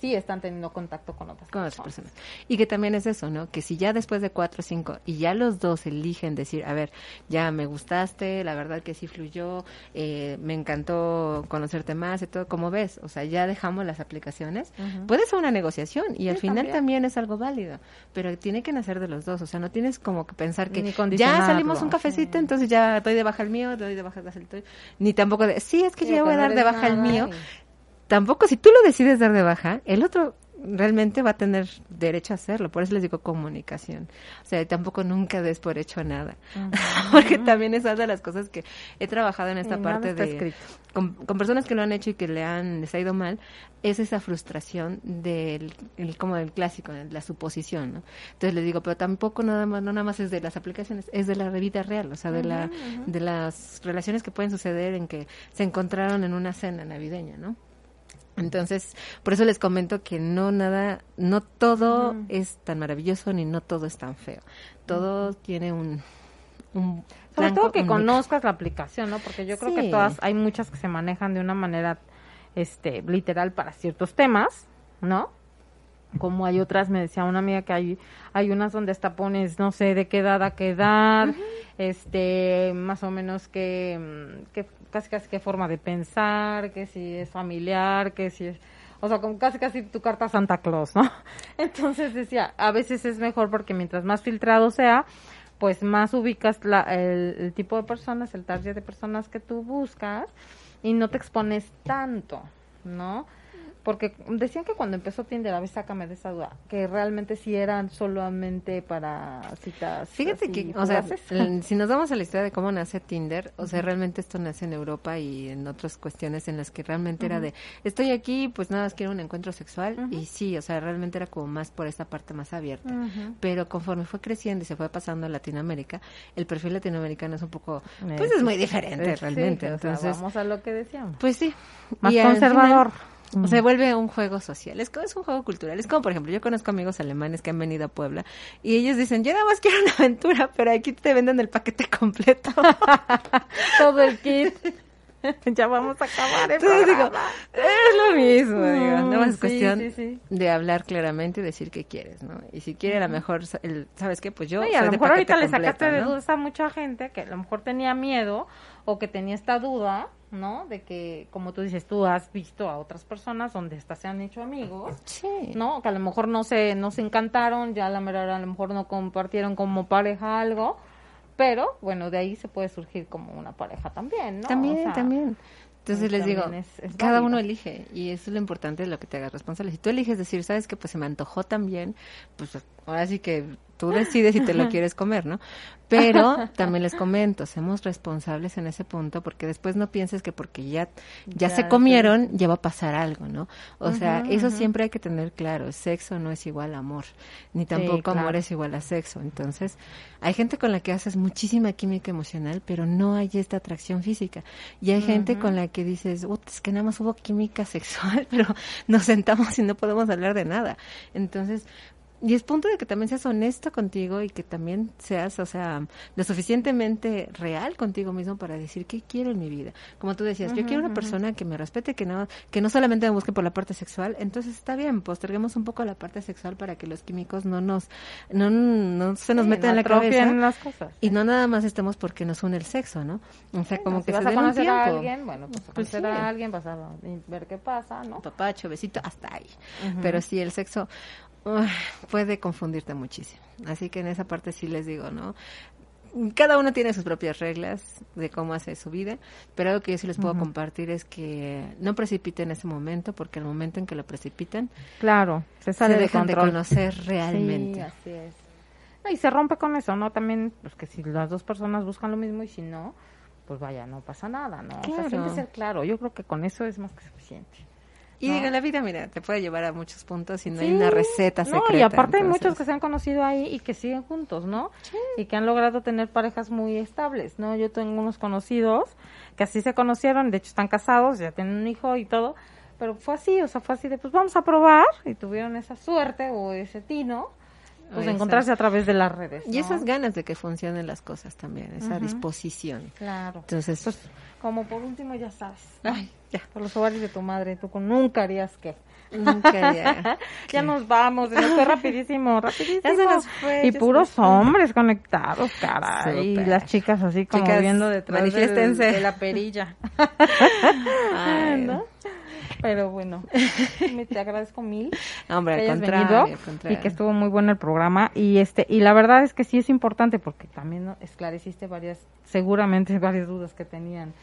sí están teniendo contacto con otras
con otras
personas.
personas. Y que también es eso, ¿no? Que si ya después de cuatro o cinco y ya los dos eligen decir, a ver, ya me gustaste, la verdad que sí fluyó, eh, me encantó conocerte más y todo, como ves, o sea, ya dejamos las aplicaciones, puede ser una negociación y al final
también.
también. es algo válido, pero tiene que nacer de los dos, o sea, no tienes como que pensar que
Ni
ya salimos un cafecito,
sí.
entonces ya doy de baja el mío, doy de baja el tuyo, ni tampoco de, sí, es que
Sí, que
voy a dar de baja el mío,
y-
tampoco si tú lo decides dar de baja, el otro realmente va a tener derecho a hacerlo. Por eso les digo comunicación. O sea, tampoco nunca des por hecho nada. <laughs> Porque también es una de las cosas que he trabajado en esta parte de... Con, con personas que lo han hecho y que le han, les ha ido mal, es esa frustración del, el, como del clásico, la suposición, ¿no? Entonces les digo, pero tampoco nada más, no nada más es de las aplicaciones, es de la vida real, o sea, de la, de las relaciones que pueden suceder en que se encontraron en una cena navideña, ¿no? Entonces, por eso les comento que no nada, no todo es tan maravilloso ni no todo es tan feo. Todo tiene un, un
Sobre
blanco,
todo que
un
conozcas la aplicación, ¿no? Porque yo creo
Sí.
que todas, hay muchas que se manejan de una manera, este, literal para ciertos temas, ¿no? Como hay otras, me decía una amiga que hay, hay unas donde hasta pones, no sé, de qué edad a qué edad, este, más o menos que, mm, que casi casi qué forma de pensar, que si es familiar, que si es, o sea, como casi casi tu carta Santa Claus, ¿no? <laughs> Entonces decía, a veces es mejor porque mientras más filtrado sea, pues más ubicas la, el, el tipo de personas, el target de personas que tú buscas y no te expones tanto, ¿no? Porque decían que cuando empezó Tinder, a ver, sácame de esa duda, que realmente sí eran solamente para citas.
Fíjate que, o sea, <laughs> si nos vamos a la historia de cómo nace Tinder, o sea, realmente esto nace en Europa y en otras cuestiones en las que realmente era de, estoy aquí, pues nada más quiero un encuentro sexual, y sí, o sea, realmente era como más por esa parte más abierta. Pero conforme fue creciendo y se fue pasando a Latinoamérica, el perfil latinoamericano es un poco,
Eh,
pues es muy diferente
Eh, sí,
realmente.
o sea,
Entonces,
vamos a lo que decíamos.
pues sí.
Más
Y
conservador.
final, Se vuelve un juego social, es, como- es un juego cultural. Es como, por ejemplo, yo conozco amigos alemanes que han venido a Puebla y ellos dicen, yo nada más quiero una aventura, pero aquí te venden el paquete completo. <laughs>
Todo el kit. <laughs> ya vamos a acabar el
Entonces digo,
programa.
es lo mismo, digo. Más es
sí,
cuestión
sí, sí.
de hablar claramente y decir qué quieres, ¿no? Y si quiere a lo mejor, el, ¿sabes qué? Pues yo
No, y
soy
a lo
de
mejor ahorita le sacaste de
¿no?
dudas a mucha gente que a lo mejor tenía miedo o que tenía esta duda, ¿no? De que, como tú dices, tú has visto a otras personas donde hasta se han hecho amigos,
Sí.
¿no? Que a lo mejor no se, no se encantaron, ya a la a lo mejor no compartieron como pareja algo, pero bueno, de ahí se puede surgir como una pareja también, ¿no?
También,
O sea,
también. Entonces les digo,
también es- es
cada
válido.
uno elige y eso es lo importante de lo que te hagas responsable. Si tú eliges decir, sabes que pues se me antojó también, pues ahora sí que tú decides si te lo quieres comer, ¿no? Pero también les comento, seamos responsables en ese punto porque después no pienses que porque ya ya,
Ya,
se
sí.
comieron ya va a pasar algo, ¿no? O sea, eso siempre hay que tener claro, sexo no es igual a amor, ni tampoco amor
claro.
es igual a sexo. Entonces, hay gente con la que haces muchísima química emocional, pero no hay esta atracción física. Y hay gente con la que dices, "Ut, es que nada más hubo química <laughs> sexual, pero nos sentamos y no podemos hablar de nada. Entonces, y es punto de que también seas honesto contigo y que también seas, o sea, lo suficientemente real contigo mismo para decir qué quiero en mi vida. Como tú decías, yo quiero una persona que me respete, que no, que no solamente me busque por la parte sexual. Entonces está bien, posterguemos un poco la parte sexual para que los químicos no nos, no, no se nos
sí,
metan
no
en la cabeza.
las cosas.
Y no nada más estemos porque nos une el sexo, ¿no? O sea, como
si
que
vas
se
a
den un
conocer
tiempo.
a alguien, bueno, pues, a
Pues
conocer
sí.
a alguien, vas a ver qué pasa, ¿no?
papacho, besito, hasta ahí. Pero sí, el sexo puede confundirte muchísimo. Así que en esa parte sí les digo, ¿no? Cada uno tiene sus propias reglas de cómo hace su vida, pero algo que yo sí les puedo compartir es que no precipiten ese momento, porque el momento en que lo precipitan,
Claro, se
se
sale de
dejan de
control.
conocer
Sí,
realmente.
así es. No, y se rompe con eso, ¿no? También, pues que si las dos personas buscan lo mismo y si no, pues vaya, no pasa nada, ¿no? O sea,
Claro.
siempre ser claro. Yo creo que con eso es más que suficiente.
Y
No.
digo, la vida, mira, te puede llevar a muchos puntos y no hay una receta secreta.
No, y aparte hay muchos que se han conocido ahí y que siguen juntos, ¿no? Y que han logrado tener parejas muy estables, ¿no? Yo tengo unos conocidos que así se conocieron, de hecho están casados, ya tienen un hijo y todo, pero fue así, o sea, fue así de, pues vamos a probar, y tuvieron esa suerte o ese tino pues encontrarse a través de las redes.
Y esas ganas de que funcionen las cosas también, esa disposición.
Claro.
Entonces,
Pues, como por último, ya sabes.
ya.
Por los ovarios de tu madre, tú nunca harías que.
nunca <laughs> ya.
Ya nos vamos, se nos fue rapidísimo, rapidísimo. <laughs>
Ya se nos fue,
Y puros
fue.
hombres conectados, caray. Y las chicas así como
Chicas,
viendo detrás de la perilla. <laughs>
Ay,
¿No? Pero bueno, <laughs> me te agradezco mil
Hombre,
que
al contrario,
venido
al contrario.
y que estuvo muy bueno el programa y este y la verdad es que sí es importante porque también esclareciste varias seguramente <laughs> varias dudas que tenían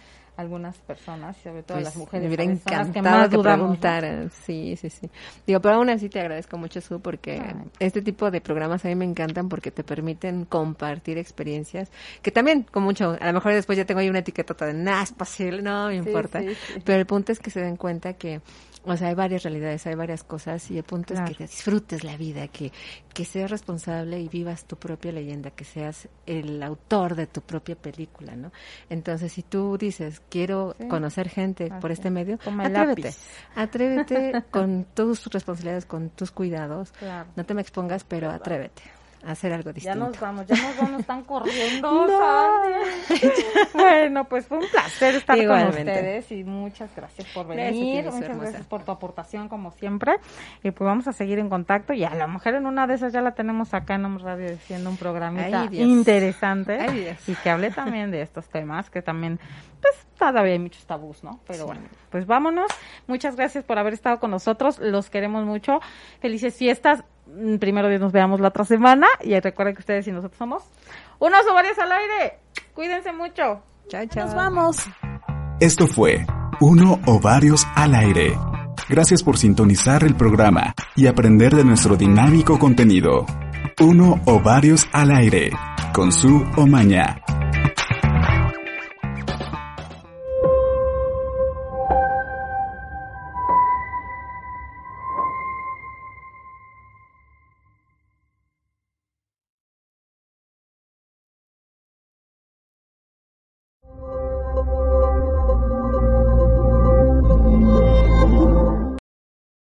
algunas personas sobre todo
Pues,
las mujeres
Me hubiera encantado
más
que,
dudamos, ¿no?
preguntaran. Sí, sí, sí. Digo, pero aún así te agradezco mucho, Su, porque
Ay.
este tipo de programas a mí me encantan porque te permiten compartir experiencias que también, con mucho, a lo mejor después ya tengo ahí una etiquetota de, nah, es posible, no me
Sí,
importa.
sí, sí.
Pero el punto es que se den cuenta que, o sea, hay varias realidades, hay varias cosas y el punto
Claro.
es que disfrutes la vida, que, que seas responsable y vivas tu propia leyenda, que seas el autor de tu propia película, ¿no? Entonces, si tú dices, quiero
Sí.
conocer gente por este
es.
medio,
el
atrévete.
lápiz.
Atrévete <laughs> con tus responsabilidades, con tus cuidados.
Claro.
No te me expongas, pero atrévete a hacer algo
Ya
distinto.
nos vamos, ya nos vamos, están <laughs> corriendo. <laughs> Bueno, pues fue un placer estar
Igualmente.
con ustedes y muchas gracias por venir, muchas
hermosa.
gracias por tu aportación como siempre. Y pues vamos a seguir en contacto y a lo mejor en una de esas ya la tenemos acá en Om Radio haciendo un programita
Ay,
interesante
Ay,
y que hable también de estos temas que también pues todavía hay muchos tabús, ¿no? Pero bueno, pues vámonos. Muchas gracias por haber estado con nosotros. Los queremos mucho. Felices fiestas. Mm, Primero Dios nos veamos la otra semana. Y recuerden que ustedes y nosotros somos unos ovarios al aire. Cuídense mucho.
Chao, chao.
Nos vamos.
Esto fue Uno o Varios al Aire. Gracias por sintonizar el programa y aprender de nuestro dinámico contenido. Uno o Varios al Aire, con su Omaña.